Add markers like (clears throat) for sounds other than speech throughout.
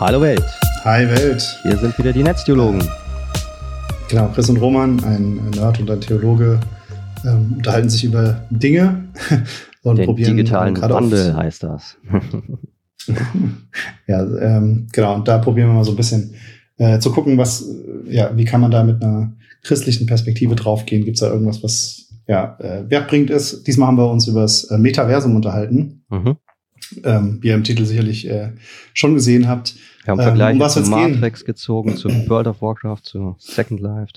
Hallo Welt. Hi Welt. Hier sind wieder die Netztheologen. Genau, Chris und Roman, ein Nerd und ein Theologe, ähm, unterhalten sich über Dinge (laughs) und Den probieren digitalen Wandel heißt das. (laughs) ja, ähm, genau. Und da probieren wir mal so ein bisschen äh, zu gucken, was, ja, wie kann man da mit einer christlichen Perspektive draufgehen? Gibt es da irgendwas, was ja, äh, wertbringend ist? Diesmal haben wir uns über das äh, Metaversum unterhalten. Mhm. Ähm, wie ihr im Titel sicherlich äh, schon gesehen habt. Wir haben Vergleiche ähm, um zu Matrix gehen? gezogen, zu (clears throat) World of Warcraft, zu Second Life.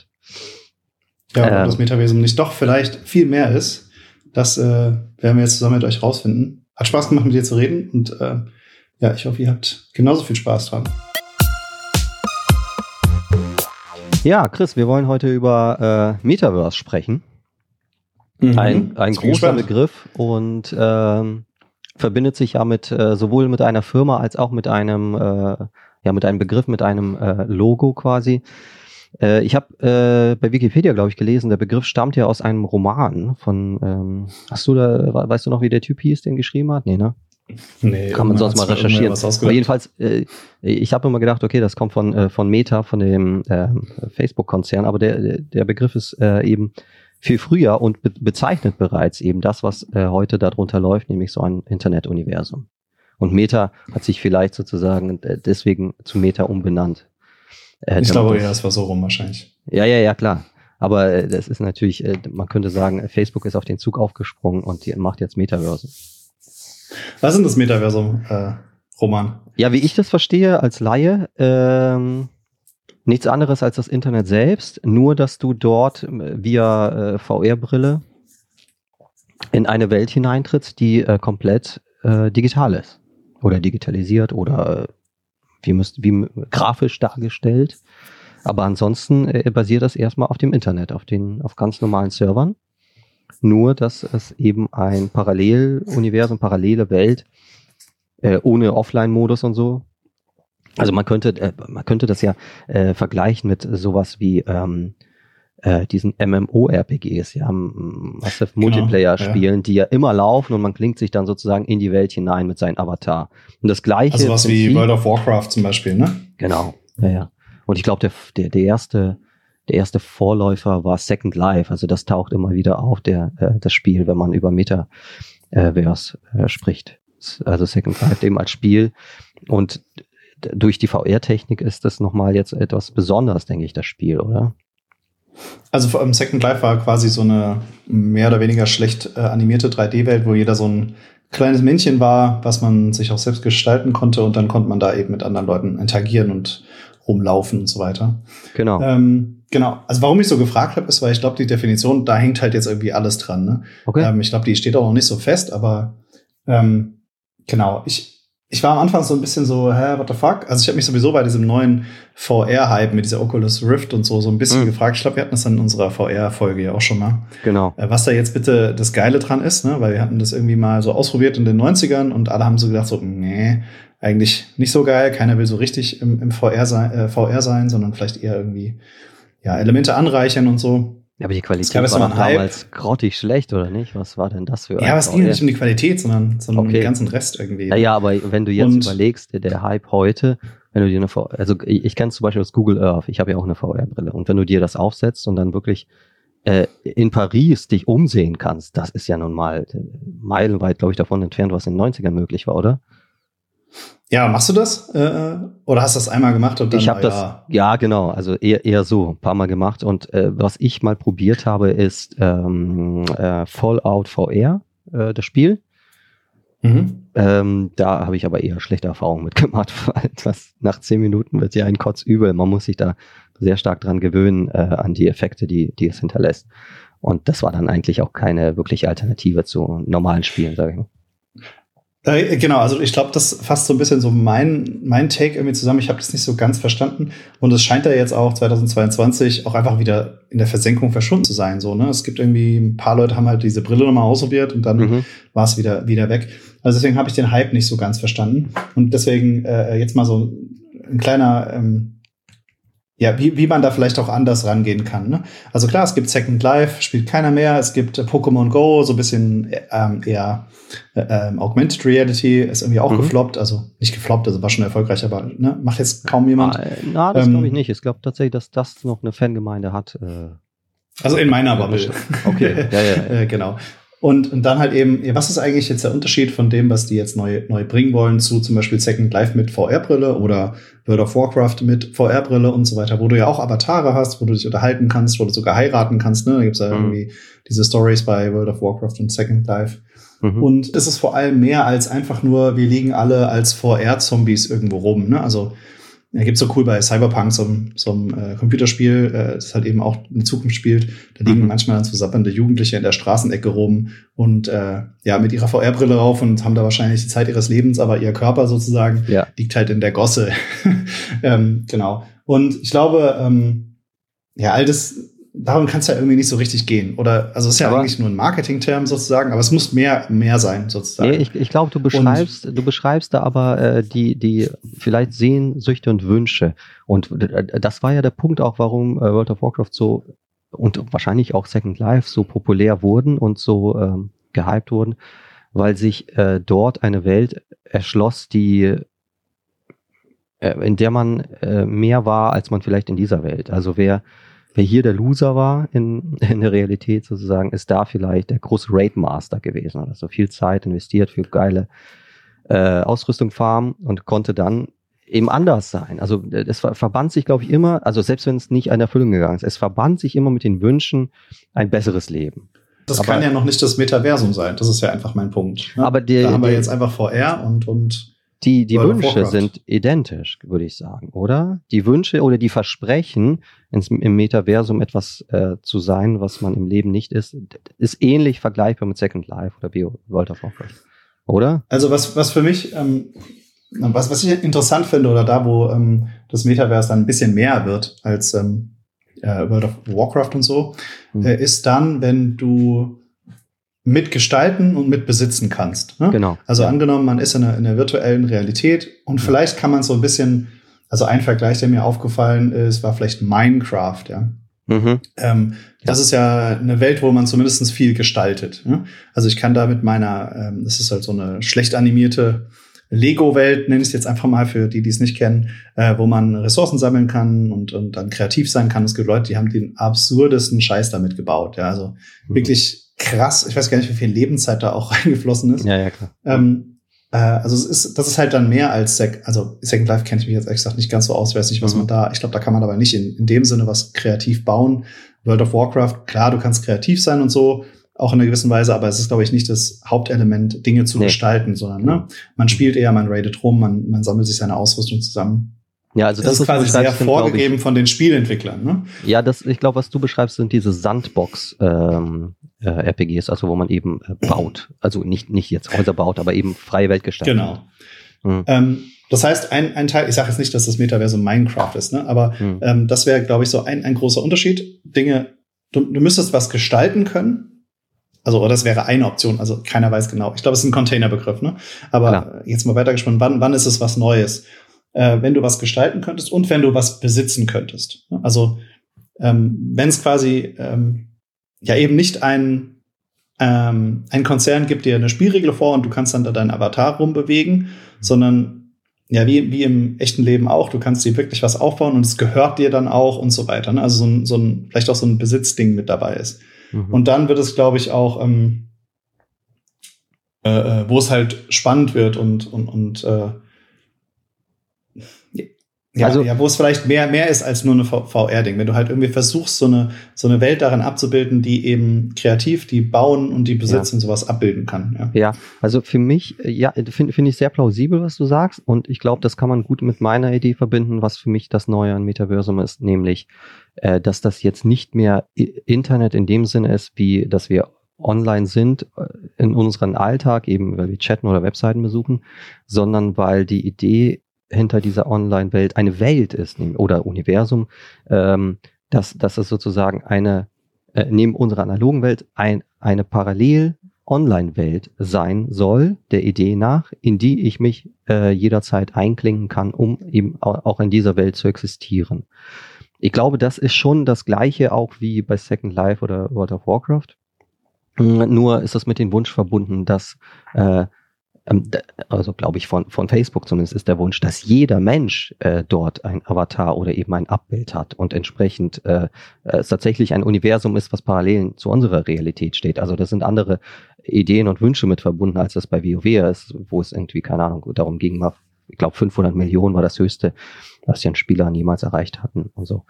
Ja, ähm, ob das Metaversum nicht doch vielleicht viel mehr ist, das äh, werden wir jetzt zusammen mit euch rausfinden. Hat Spaß gemacht, mit dir zu reden und äh, ja, ich hoffe, ihr habt genauso viel Spaß dran. Ja, Chris, wir wollen heute über äh, Metaverse sprechen. Mhm. Ein, ein großer gespannt. Begriff und ähm, verbindet sich ja mit äh, sowohl mit einer Firma als auch mit einem äh, ja mit einem Begriff, mit einem äh, Logo quasi. Äh, ich habe äh, bei Wikipedia, glaube ich, gelesen, der Begriff stammt ja aus einem Roman von. Ähm, hast du da, weißt du noch, wie der Typ hieß, den geschrieben hat? Nee, ne? Nee, Kann man sonst mal recherchieren. Aber jedenfalls, äh, ich habe immer gedacht, okay, das kommt von, äh, von Meta, von dem äh, Facebook-Konzern, aber der, der Begriff ist äh, eben viel früher und be bezeichnet bereits eben das, was äh, heute darunter läuft, nämlich so ein Internetuniversum. Und Meta hat sich vielleicht sozusagen äh, deswegen zu Meta umbenannt. Äh, ich glaube, ja, es war so rum wahrscheinlich. Ja, ja, ja, klar. Aber äh, das ist natürlich, äh, man könnte sagen, Facebook ist auf den Zug aufgesprungen und die macht jetzt Metaverse. Was ist das Metaversum, äh, Roman? Ja, wie ich das verstehe als Laie, ähm, nichts anderes als das Internet selbst, nur dass du dort äh, via äh, VR-Brille in eine Welt hineintrittst, die äh, komplett äh, digital ist oder digitalisiert oder äh, wie, müsst, wie grafisch dargestellt. Aber ansonsten äh, basiert das erstmal auf dem Internet, auf den auf ganz normalen Servern. Nur, dass es eben ein Paralleluniversum, parallele Welt ohne Offline-Modus und so also man könnte, äh, man könnte das ja äh, vergleichen mit sowas wie ähm, äh, diesen MMO-RPGs, ja, Massive genau, Multiplayer-Spielen, ja. die ja immer laufen und man klingt sich dann sozusagen in die Welt hinein mit seinem Avatar. Und das gleiche. Also was wie World of Warcraft zum Beispiel, ne? Genau, ja, ja. Und ich glaube, der, der, der erste, der erste Vorläufer war Second Life. Also das taucht immer wieder auf, der, äh, das Spiel, wenn man über Metaverse äh, spricht. Also Second Life eben als Spiel. Und durch die VR-Technik ist das nochmal jetzt etwas Besonderes, denke ich, das Spiel, oder? Also vor allem Second Life war quasi so eine mehr oder weniger schlecht äh, animierte 3D-Welt, wo jeder so ein kleines Männchen war, was man sich auch selbst gestalten konnte und dann konnte man da eben mit anderen Leuten interagieren und rumlaufen und so weiter. Genau. Ähm, genau. Also warum ich so gefragt habe, ist, weil ich glaube, die Definition, da hängt halt jetzt irgendwie alles dran. Ne? Okay. Ähm, ich glaube, die steht auch noch nicht so fest, aber ähm, genau. Ich, ich war am Anfang so ein bisschen so, hä, what the fuck? Also ich habe mich sowieso bei diesem neuen VR-Hype mit dieser Oculus Rift und so so ein bisschen mhm. gefragt. Ich glaube, wir hatten das in unserer VR-Folge ja auch schon mal. Genau. Äh, was da jetzt bitte das Geile dran ist, ne? Weil wir hatten das irgendwie mal so ausprobiert in den 90ern und alle haben so gedacht, so, nee, eigentlich nicht so geil. Keiner will so richtig im, im VR, sein, äh, VR sein, sondern vielleicht eher irgendwie ja, Elemente anreichern und so. Ja, aber die Qualität glaub, war doch damals grottig schlecht, oder nicht? Was war denn das für Ja, aber es ging nicht um die Qualität, sondern, sondern okay. um den ganzen Rest irgendwie. Ja, ja, aber wenn du jetzt und überlegst, der, der Hype heute, wenn du dir eine VR, also ich, ich kenne zum Beispiel das Google Earth, ich habe ja auch eine VR-Brille und wenn du dir das aufsetzt und dann wirklich äh, in Paris dich umsehen kannst, das ist ja nun mal meilenweit, glaube ich, davon entfernt, was in den 90ern möglich war, oder? Ja, machst du das? Äh, oder hast du das einmal gemacht und dann? Ich habe das, ja. ja, genau, also eher, eher so, ein paar Mal gemacht. Und äh, was ich mal probiert habe, ist ähm, äh, Fallout VR, äh, das Spiel. Mhm. Ähm, da habe ich aber eher schlechte Erfahrungen (laughs) mitgemacht, weil das nach zehn Minuten wird ja ein Kotz übel. Man muss sich da sehr stark dran gewöhnen, äh, an die Effekte, die, die es hinterlässt. Und das war dann eigentlich auch keine wirkliche Alternative zu normalen Spielen, sage ich mal. Äh, genau, also ich glaube, das fasst so ein bisschen so mein, mein Take irgendwie zusammen. Ich habe das nicht so ganz verstanden. Und es scheint ja jetzt auch 2022 auch einfach wieder in der Versenkung verschwunden zu sein. So, ne? Es gibt irgendwie ein paar Leute haben halt diese Brille nochmal ausprobiert und dann mhm. war es wieder, wieder weg. Also deswegen habe ich den Hype nicht so ganz verstanden. Und deswegen äh, jetzt mal so ein kleiner ähm, ja, wie, wie man da vielleicht auch anders rangehen kann. Ne? Also klar, es gibt Second Life, spielt keiner mehr. Es gibt äh, Pokémon Go, so ein bisschen ähm, eher äh, ähm, Augmented Reality, ist irgendwie auch mhm. gefloppt. Also nicht gefloppt, also war schon erfolgreich, aber ne, macht jetzt kaum jemand. Na, na das ähm, glaube ich nicht. Ich glaube tatsächlich, dass das noch eine Fangemeinde hat. Äh, also in meiner Bubble. Okay, ja, ja. (laughs) äh, genau. Und, und dann halt eben, was ist eigentlich jetzt der Unterschied von dem, was die jetzt neu, neu bringen wollen, zu zum Beispiel Second Life mit VR-Brille oder World of Warcraft mit VR-Brille und so weiter, wo du ja auch Avatare hast, wo du dich unterhalten kannst, wo du sogar heiraten kannst. Ne? Da gibt's ja mhm. irgendwie diese Stories bei World of Warcraft und Second Life. Mhm. Und es ist vor allem mehr als einfach nur, wir liegen alle als VR-Zombies irgendwo rum. Ne? Also ja, gibt's so cool bei Cyberpunk, so, so ein äh, Computerspiel, äh, das halt eben auch in Zukunft spielt. Da liegen mhm. manchmal dann so sappernde Jugendliche in der Straßenecke rum und äh, ja, mit ihrer VR-Brille rauf und haben da wahrscheinlich die Zeit ihres Lebens, aber ihr Körper sozusagen ja. liegt halt in der Gosse. (laughs) ähm, genau. Und ich glaube, ähm, ja, all das darum kann es ja irgendwie nicht so richtig gehen. Oder, also es ist ja aber eigentlich nur ein Marketing-Term sozusagen, aber es muss mehr, mehr sein sozusagen. Nee, ich, ich glaube, du beschreibst, und, du beschreibst da aber äh, die, die vielleicht Sehnsüchte und Wünsche. Und äh, das war ja der Punkt auch, warum äh, World of Warcraft so und wahrscheinlich auch Second Life so populär wurden und so ähm, gehypt wurden, weil sich äh, dort eine Welt erschloss, die äh, in der man äh, mehr war, als man vielleicht in dieser Welt. Also wer wer hier der Loser war in, (laughs) in der Realität sozusagen, ist da vielleicht der große Raid Master gewesen oder so viel Zeit investiert für geile äh, Ausrüstung farmen und konnte dann eben anders sein. Also es verband sich, glaube ich, immer, also selbst wenn es nicht an Erfüllung gegangen ist, es verband sich immer mit den Wünschen ein besseres Leben. Das aber, kann ja noch nicht das Metaversum sein. Das ist ja einfach mein Punkt. Ne? Aber die, da haben wir jetzt einfach VR und und die, die Wünsche sind identisch, würde ich sagen, oder? Die Wünsche oder die Versprechen, ins, im Metaversum etwas äh, zu sein, was man im Leben nicht ist, ist ähnlich vergleichbar mit Second Life oder Bio World of Warcraft. Oder? Also was, was für mich, ähm, was, was ich interessant finde, oder da, wo ähm, das Metaverse dann ein bisschen mehr wird als ähm, äh, World of Warcraft und so, mhm. äh, ist dann, wenn du mitgestalten und mitbesitzen kannst. Ne? Genau. Also ja. angenommen, man ist in einer, in einer virtuellen Realität und ja. vielleicht kann man so ein bisschen, also ein Vergleich, der mir aufgefallen ist, war vielleicht Minecraft, ja. Mhm. Ähm, das ist ja eine Welt, wo man zumindest viel gestaltet. Ne? Also ich kann da mit meiner, ähm, das ist halt so eine schlecht animierte Lego-Welt, nenne ich es jetzt einfach mal für die, die es nicht kennen, äh, wo man Ressourcen sammeln kann und, und dann kreativ sein kann. Es gibt Leute, die haben den absurdesten Scheiß damit gebaut. Ja, also mhm. wirklich krass. Ich weiß gar nicht, wie viel Lebenszeit da auch (laughs) reingeflossen ist. Ja, ja, klar. Ähm, äh, also es ist, das ist halt dann mehr als Sec also Second Life kenne ich mich jetzt ehrlich gesagt nicht ganz so aus, weiß nicht, was mhm. man da, ich glaube, da kann man aber nicht in, in dem Sinne was kreativ bauen. World of Warcraft, klar, du kannst kreativ sein und so, auch in einer gewissen Weise, aber es ist, glaube ich, nicht das Hauptelement, Dinge zu nee. gestalten, sondern ne, man spielt eher, man raidet rum, man, man sammelt sich seine Ausrüstung zusammen. Ja, also das, das ist quasi sehr vorgegeben ich, von den Spielentwicklern. Ne? Ja, das, ich glaube, was du beschreibst, sind diese Sandbox ähm, äh, RPGs, also wo man eben äh, baut, also nicht nicht jetzt Häuser baut, aber eben freie Welt gestaltet. Genau. Mhm. Ähm, das heißt, ein, ein Teil, ich sage jetzt nicht, dass das Metaversum Minecraft ist, ne? aber mhm. ähm, das wäre, glaube ich, so ein, ein großer Unterschied. Dinge, du, du müsstest was gestalten können, also, oder das wäre eine Option. Also, keiner weiß genau. Ich glaube, es ist ein Containerbegriff, ne? Aber Klar. jetzt mal weitergesponnen. Wann, wann ist es was Neues? Äh, wenn du was gestalten könntest und wenn du was besitzen könntest. Also ähm, wenn es quasi ähm, ja eben nicht ein, ähm, ein Konzern gibt dir eine Spielregel vor und du kannst dann da deinen Avatar rumbewegen, sondern ja, wie, wie im echten Leben auch, du kannst dir wirklich was aufbauen und es gehört dir dann auch und so weiter. Ne? Also so ein, so ein, vielleicht auch so ein Besitzding mit dabei ist. Mhm. Und dann wird es, glaube ich, auch, ähm, äh, äh wo es halt spannend wird und, und, und äh, ja, also, ja, wo es vielleicht mehr, mehr ist als nur eine VR-Ding. Wenn du halt irgendwie versuchst, so eine, so eine Welt darin abzubilden, die eben kreativ, die bauen und die besitzen, ja. sowas abbilden kann. Ja, ja also für mich, ja, finde find ich sehr plausibel, was du sagst. Und ich glaube, das kann man gut mit meiner Idee verbinden, was für mich das Neue an Metaversum ist, nämlich, äh, dass das jetzt nicht mehr Internet in dem Sinne ist, wie, dass wir online sind äh, in unseren Alltag, eben weil wir chatten oder Webseiten besuchen, sondern weil die Idee hinter dieser Online-Welt eine Welt ist oder Universum, ähm, dass, dass es sozusagen eine, äh, neben unserer analogen Welt ein, eine parallel Online-Welt sein soll, der Idee nach, in die ich mich äh, jederzeit einklinken kann, um eben auch in dieser Welt zu existieren. ich glaube, das ist schon das gleiche auch wie bei Second Life oder World of Warcraft. Hm, nur ist das mit dem Wunsch verbunden, dass äh, also glaube ich von, von Facebook zumindest ist der Wunsch, dass jeder Mensch äh, dort ein Avatar oder eben ein Abbild hat und entsprechend äh, es tatsächlich ein Universum ist, was parallel zu unserer Realität steht. Also das sind andere Ideen und Wünsche mit verbunden, als das bei WoW ist, wo es irgendwie, keine Ahnung, darum ging, mal, ich glaube 500 Millionen war das höchste, was die an Spielern jemals erreicht hatten und so.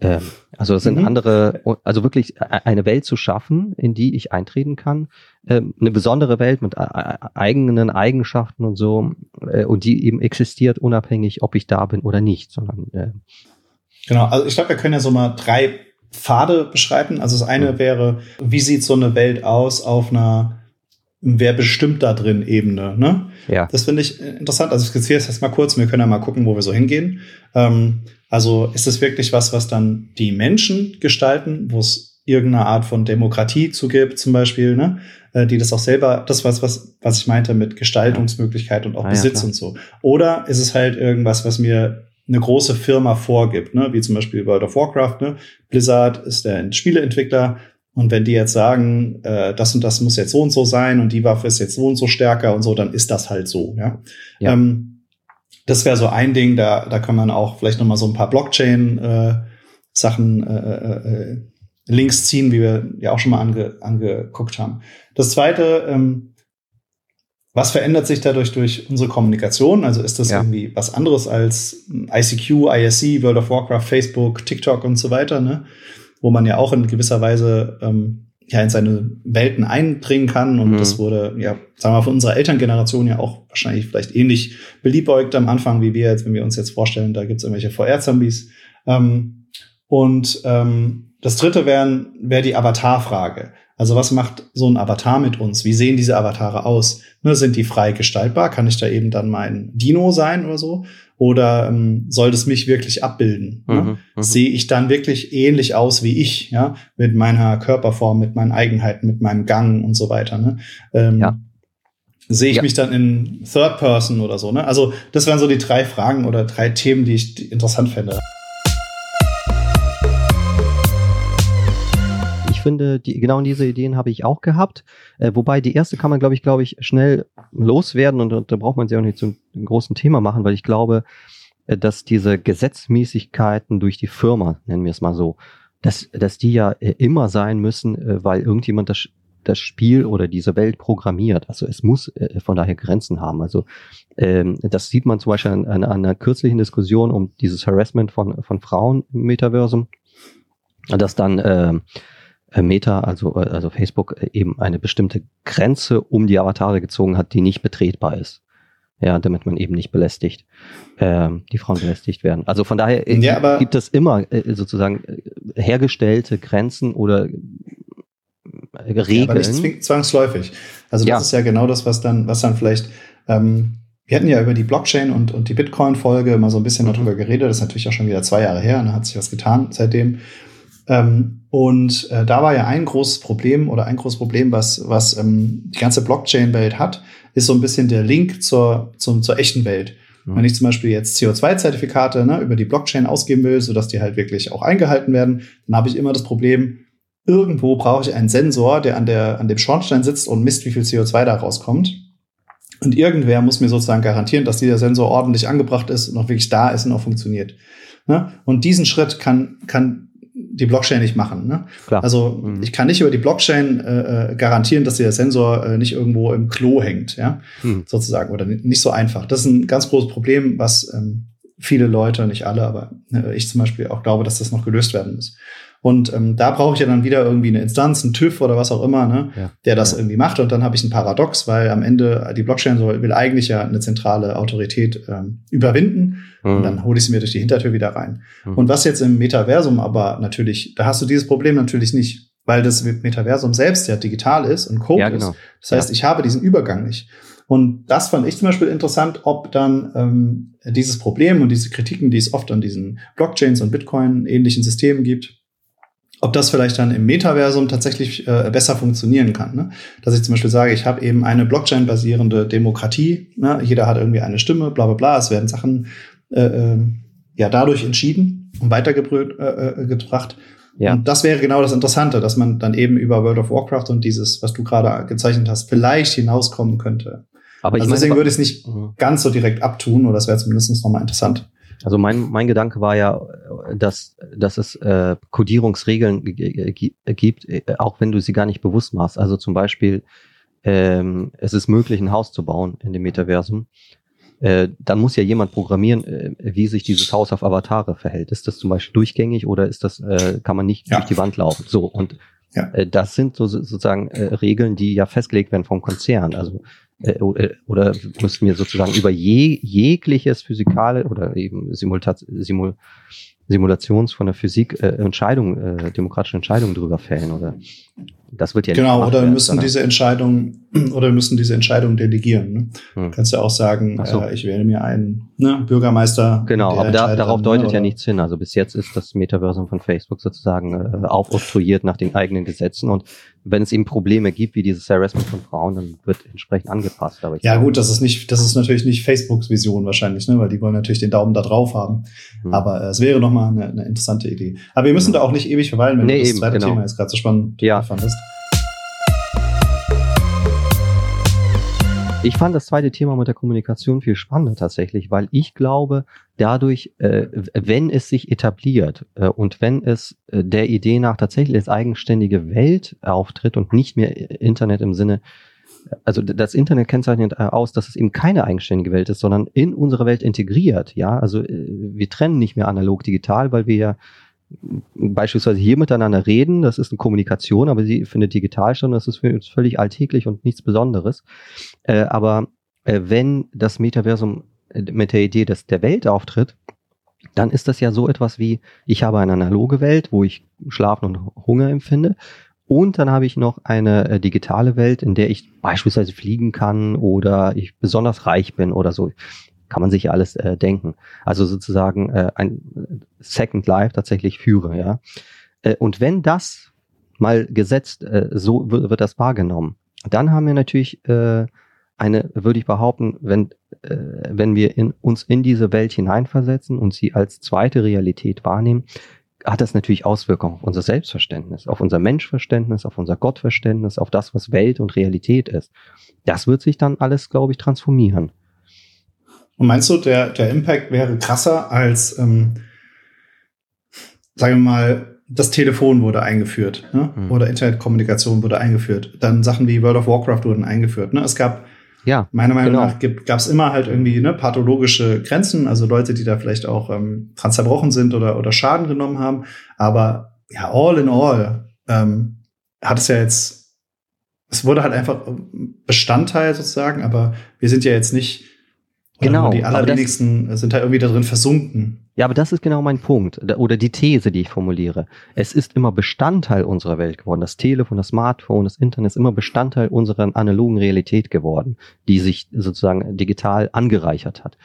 Ähm, also es sind mhm. andere, also wirklich eine Welt zu schaffen, in die ich eintreten kann, ähm, eine besondere Welt mit eigenen Eigenschaften und so, äh, und die eben existiert unabhängig, ob ich da bin oder nicht, sondern äh, Genau, also ich glaube, wir können ja so mal drei Pfade beschreiben. Also das eine mhm. wäre, wie sieht so eine Welt aus auf einer wer bestimmt da drin Ebene. Ne? Ja. Das finde ich interessant. Also ich skizziere es jetzt mal kurz, wir können ja mal gucken, wo wir so hingehen. Ähm, also ist es wirklich was, was dann die Menschen gestalten, wo es irgendeine Art von Demokratie zugibt, zum Beispiel, ne? Äh, die das auch selber, das was, was, was ich meinte mit Gestaltungsmöglichkeit und auch ah, Besitz ja, und so. Oder ist es halt irgendwas, was mir eine große Firma vorgibt, ne? wie zum Beispiel World of Warcraft. Ne? Blizzard ist der Spieleentwickler und wenn die jetzt sagen, äh, das und das muss jetzt so und so sein und die Waffe ist jetzt so und so stärker und so, dann ist das halt so. Ja. ja. Ähm, das wäre so ein Ding, da, da kann man auch vielleicht noch mal so ein paar Blockchain-Sachen, äh, äh, äh, Links ziehen, wie wir ja auch schon mal ange, angeguckt haben. Das zweite, ähm, was verändert sich dadurch durch unsere Kommunikation? Also ist das ja. irgendwie was anderes als ICQ, ISC, World of Warcraft, Facebook, TikTok und so weiter, ne? Wo man ja auch in gewisser Weise ähm, ja in seine Welten eindringen kann. Und mhm. das wurde, ja, sagen wir mal, von unserer Elterngeneration ja auch wahrscheinlich vielleicht ähnlich beliebäugt am Anfang, wie wir jetzt, wenn wir uns jetzt vorstellen, da gibt's irgendwelche VR-Zombies. Ähm, und ähm, das dritte wäre wär die Avatar-Frage. Also was macht so ein Avatar mit uns? Wie sehen diese Avatare aus? Ne, sind die frei gestaltbar? Kann ich da eben dann mein Dino sein oder so? Oder ähm, soll das mich wirklich abbilden? Ne? Mhm, mhm, Sehe ich dann wirklich ähnlich aus wie ich, ja, mit meiner Körperform, mit meinen Eigenheiten, mit meinem Gang und so weiter. Ne? Ähm, ja. Sehe ich ja. mich dann in Third Person oder so? Ne? Also das wären so die drei Fragen oder drei Themen, die ich interessant fände. finde, die, genau diese Ideen habe ich auch gehabt. Äh, wobei die erste kann man, glaube ich, glaube ich, schnell loswerden und, und da braucht man sie auch nicht zu einem großen Thema machen, weil ich glaube, äh, dass diese Gesetzmäßigkeiten durch die Firma, nennen wir es mal so, dass, dass die ja äh, immer sein müssen, äh, weil irgendjemand das, das Spiel oder diese Welt programmiert. Also es muss von daher Grenzen haben. Also ähm, das sieht man zum Beispiel an, an, einer kürzlichen Diskussion um dieses Harassment von, von Frauen im Metaversum, dass dann äh, äh, Meta, also, also Facebook, eben eine bestimmte Grenze um die Avatare gezogen hat, die nicht betretbar ist. Ja, damit man eben nicht belästigt, äh, die Frauen belästigt werden. Also von daher ja, gibt es immer äh, sozusagen hergestellte Grenzen oder Regeln. Ja, aber nicht zwangsläufig. Also das ja. ist ja genau das, was dann, was dann vielleicht ähm, wir hatten ja über die Blockchain und, und die Bitcoin-Folge mal so ein bisschen mhm. darüber geredet. Das ist natürlich auch schon wieder zwei Jahre her. Da hat sich was getan seitdem. Ähm, und äh, da war ja ein großes Problem oder ein großes Problem, was, was ähm, die ganze Blockchain-Welt hat, ist so ein bisschen der Link zur, zum, zur echten Welt. Mhm. Wenn ich zum Beispiel jetzt CO2-Zertifikate ne, über die Blockchain ausgeben will, sodass die halt wirklich auch eingehalten werden, dann habe ich immer das Problem, irgendwo brauche ich einen Sensor, der an, der an dem Schornstein sitzt und misst, wie viel CO2 da rauskommt. Und irgendwer muss mir sozusagen garantieren, dass dieser Sensor ordentlich angebracht ist und auch wirklich da ist und auch funktioniert. Ne? Und diesen Schritt kann, kann die Blockchain nicht machen. Ne? Klar. Also mhm. ich kann nicht über die Blockchain äh, äh, garantieren, dass der Sensor äh, nicht irgendwo im Klo hängt, ja, mhm. sozusagen, oder nicht so einfach. Das ist ein ganz großes Problem, was ähm, viele Leute, nicht alle, aber äh, ich zum Beispiel auch glaube, dass das noch gelöst werden muss. Und ähm, da brauche ich ja dann wieder irgendwie eine Instanz, einen TÜV oder was auch immer, ne, ja. der das ja. irgendwie macht. Und dann habe ich ein Paradox, weil am Ende die Blockchain soll, will eigentlich ja eine zentrale Autorität ähm, überwinden. Mhm. Und dann hole ich sie mir durch die Hintertür wieder rein. Mhm. Und was jetzt im Metaversum aber natürlich, da hast du dieses Problem natürlich nicht, weil das Metaversum selbst ja digital ist und Code ja, genau. ist. Das heißt, ich habe diesen Übergang nicht. Und das fand ich zum Beispiel interessant, ob dann ähm, dieses Problem und diese Kritiken, die es oft an diesen Blockchains und Bitcoin-ähnlichen Systemen gibt, ob das vielleicht dann im Metaversum tatsächlich äh, besser funktionieren kann. Ne? Dass ich zum Beispiel sage, ich habe eben eine Blockchain-basierende Demokratie, ne? jeder hat irgendwie eine Stimme, bla bla bla, es werden Sachen äh, äh, ja dadurch entschieden. und weitergebracht. Äh, äh ja. Und das wäre genau das Interessante, dass man dann eben über World of Warcraft und dieses, was du gerade gezeichnet hast, vielleicht hinauskommen könnte. Aber also ich deswegen meine, würde ich es nicht mhm. ganz so direkt abtun, oder das wäre zumindest nochmal interessant. Also mein, mein Gedanke war ja, dass, dass es äh, Codierungsregeln gibt, äh, auch wenn du sie gar nicht bewusst machst. Also zum Beispiel, ähm, es ist möglich, ein Haus zu bauen in dem Metaversum. Äh, dann muss ja jemand programmieren, äh, wie sich dieses Haus auf Avatare verhält. Ist das zum Beispiel durchgängig oder ist das, äh, kann man nicht ja. durch die Wand laufen? So, und ja. äh, das sind so, sozusagen äh, Regeln, die ja festgelegt werden vom Konzern. Also äh, oder müssten wir sozusagen über je, jegliches physikale oder eben Simultat, Simul, Simulations von der Physik äh, Entscheidungen, äh, demokratische Entscheidungen drüber fällen oder das wird ja genau oder werden, (clears throat) müssen diese Entscheidungen oder müssen diese Entscheidungen delegieren. Ne? Hm. Kannst ja auch sagen, so. äh, ich wähle mir einen ne, Bürgermeister. Genau, aber da, darauf deutet ne, ja nichts hin. Also bis jetzt ist das Metaversum von Facebook sozusagen äh, aufoktroyiert nach den eigenen Gesetzen und wenn es eben Probleme gibt, wie dieses Harassment von Frauen, dann wird entsprechend angepasst. Aber ja, gut, das ist nicht, das ist natürlich nicht Facebooks Vision wahrscheinlich, ne, weil die wollen natürlich den Daumen da drauf haben. Hm. Aber äh, es wäre nochmal eine, eine interessante Idee. Aber wir müssen hm. da auch nicht ewig verweilen, wenn nee, du das eben, zweite genau. Thema jetzt gerade so spannend ja. fandest. Ich fand das zweite Thema mit der Kommunikation viel spannender tatsächlich, weil ich glaube, dadurch, äh, wenn es sich etabliert äh, und wenn es äh, der Idee nach tatsächlich als eigenständige Welt auftritt und nicht mehr Internet im Sinne, also das Internet kennzeichnet äh, aus, dass es eben keine eigenständige Welt ist, sondern in unsere Welt integriert. Ja, also äh, wir trennen nicht mehr analog digital, weil wir ja beispielsweise hier miteinander reden, das ist eine Kommunikation, aber sie findet digital statt und das ist für uns völlig alltäglich und nichts Besonderes. Äh, aber äh, wenn das Metaversum äh, mit der Idee des, der Welt auftritt, dann ist das ja so etwas wie, ich habe eine analoge Welt, wo ich Schlafen und Hunger empfinde. Und dann habe ich noch eine äh, digitale Welt, in der ich beispielsweise fliegen kann oder ich besonders reich bin oder so kann man sich alles äh, denken. Also sozusagen äh, ein Second Life tatsächlich führe, ja. Äh, und wenn das mal gesetzt, äh, so wird, wird das wahrgenommen, dann haben wir natürlich äh, eine, würde ich behaupten, wenn, äh, wenn wir in, uns in diese Welt hineinversetzen und sie als zweite Realität wahrnehmen, hat das natürlich Auswirkungen auf unser Selbstverständnis, auf unser Menschverständnis, auf unser Gottverständnis, auf das, was Welt und Realität ist. Das wird sich dann alles, glaube ich, transformieren. Und meinst du, der, der Impact wäre krasser als, ähm, sagen wir mal, das Telefon wurde eingeführt ne? Mhm. oder Internetkommunikation wurde eingeführt. Dann Sachen wie World of Warcraft wurden eingeführt. Ne? Es gab, ja, meiner Meinung genau. nach, gab es immer halt irgendwie ne, pathologische Grenzen, also Leute, die da vielleicht auch ähm, dran zerbrochen sind oder, oder Schaden genommen haben. Aber ja, all in all ähm, hat es ja jetzt, es wurde halt einfach Bestandteil sozusagen, aber wir sind ja jetzt nicht Genau. Die allerwenigsten sind halt irgendwie da drin versunken. Ja, aber das ist genau mein Punkt oder die These, die ich formuliere. Es ist immer Bestandteil unserer Welt geworden. Das Telefon, das Smartphone, das Internet ist immer Bestandteil unserer analogen Realität geworden, die sich sozusagen digital angereichert hat.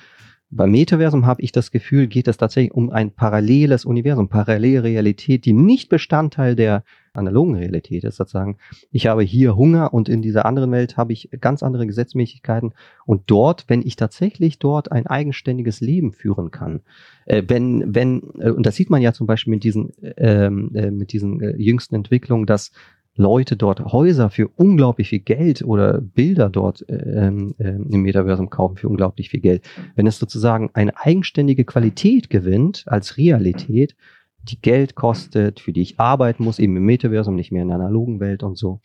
Beim Metaversum habe ich das Gefühl, geht es tatsächlich um ein paralleles Universum, parallele Realität, die nicht Bestandteil der analogen Realität ist, sozusagen. Ich habe hier Hunger und in dieser anderen Welt habe ich ganz andere Gesetzmäßigkeiten. Und dort, wenn ich tatsächlich dort ein eigenständiges Leben führen kann, äh, wenn, wenn, äh, und das sieht man ja zum Beispiel mit diesen, ähm, äh, mit diesen äh, jüngsten Entwicklungen, dass Leute dort Häuser für unglaublich viel Geld oder Bilder dort ähm, äh, im Metaversum kaufen für unglaublich viel Geld. Wenn es sozusagen eine eigenständige Qualität gewinnt als Realität, die Geld kostet, für die ich arbeiten muss, eben im Metaversum, nicht mehr in der analogen Welt und so,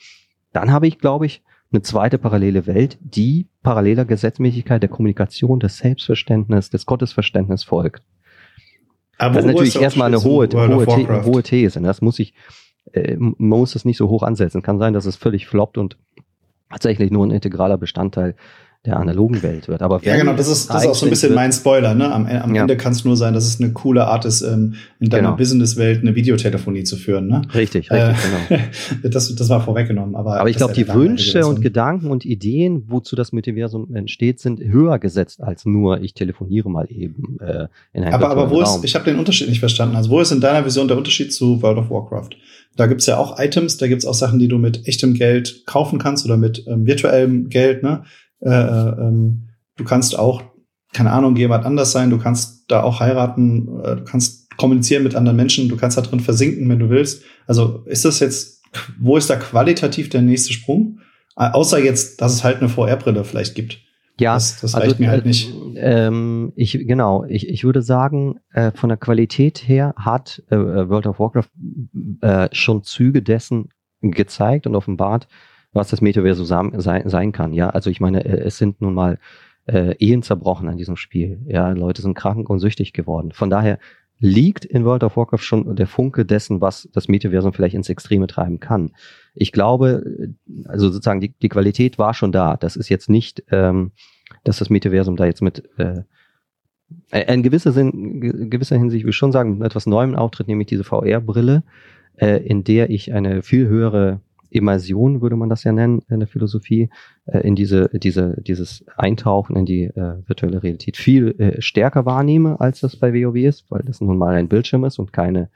dann habe ich, glaube ich, eine zweite parallele Welt, die paralleler Gesetzmäßigkeit der Kommunikation, des Selbstverständnisses, des Gottesverständnisses folgt. Aber das ist natürlich erstmal eine hohe, hohe, hohe These. Das muss ich, äh, man muss das nicht so hoch ansetzen. Kann sein, dass es völlig floppt und tatsächlich nur ein integraler Bestandteil der analogen Welt wird. Aber ja, genau, das ist, das ist auch so ein bisschen mein Spoiler. Ne? Am, am ja. Ende kann es nur sein, dass es eine coole Art ist, ähm, in deiner genau. Businesswelt eine Videotelefonie zu führen. Ne? Richtig, richtig, äh, genau. (laughs) das, das war vorweggenommen. Aber, aber ich glaube, die Wünsche und Gedanken und Ideen, wozu das Multiversum entsteht, sind höher gesetzt als nur, ich telefoniere mal eben äh, in einem Aber, aber wo Raum. ist, ich habe den Unterschied nicht verstanden. Also wo ist in deiner Vision der Unterschied zu World of Warcraft? Da gibt's ja auch Items, da gibt's auch Sachen, die du mit echtem Geld kaufen kannst oder mit ähm, virtuellem Geld, ne? Äh, äh, ähm, du kannst auch, keine Ahnung, jemand anders sein, du kannst da auch heiraten, äh, du kannst kommunizieren mit anderen Menschen, du kannst da drin versinken, wenn du willst. Also ist das jetzt, wo ist da qualitativ der nächste Sprung? Außer jetzt, dass es halt eine VR-Brille vielleicht gibt. Ja, das, das also, reicht mir halt äh, nicht. Ähm, ich, genau, ich, ich würde sagen, äh, von der Qualität her hat äh, World of Warcraft äh, schon Züge dessen gezeigt und offenbart, was das Metaversum sein, sein kann. Ja, also ich meine, äh, es sind nun mal äh, Ehen zerbrochen an diesem Spiel. Ja, Leute sind krank und süchtig geworden. Von daher liegt in World of Warcraft schon der Funke dessen, was das Metaversum vielleicht ins Extreme treiben kann. Ich glaube, also sozusagen die, die Qualität war schon da. Das ist jetzt nicht, ähm, dass das Metaversum da jetzt mit äh, in gewisser, Sinn, gewisser Hinsicht, will ich schon sagen, mit etwas Neuem auftritt, nämlich diese VR-Brille, äh, in der ich eine viel höhere Immersion, würde man das ja nennen in der Philosophie, äh, in diese, diese, dieses Eintauchen in die äh, virtuelle Realität viel äh, stärker wahrnehme, als das bei WoW ist, weil das nun mal ein Bildschirm ist und keine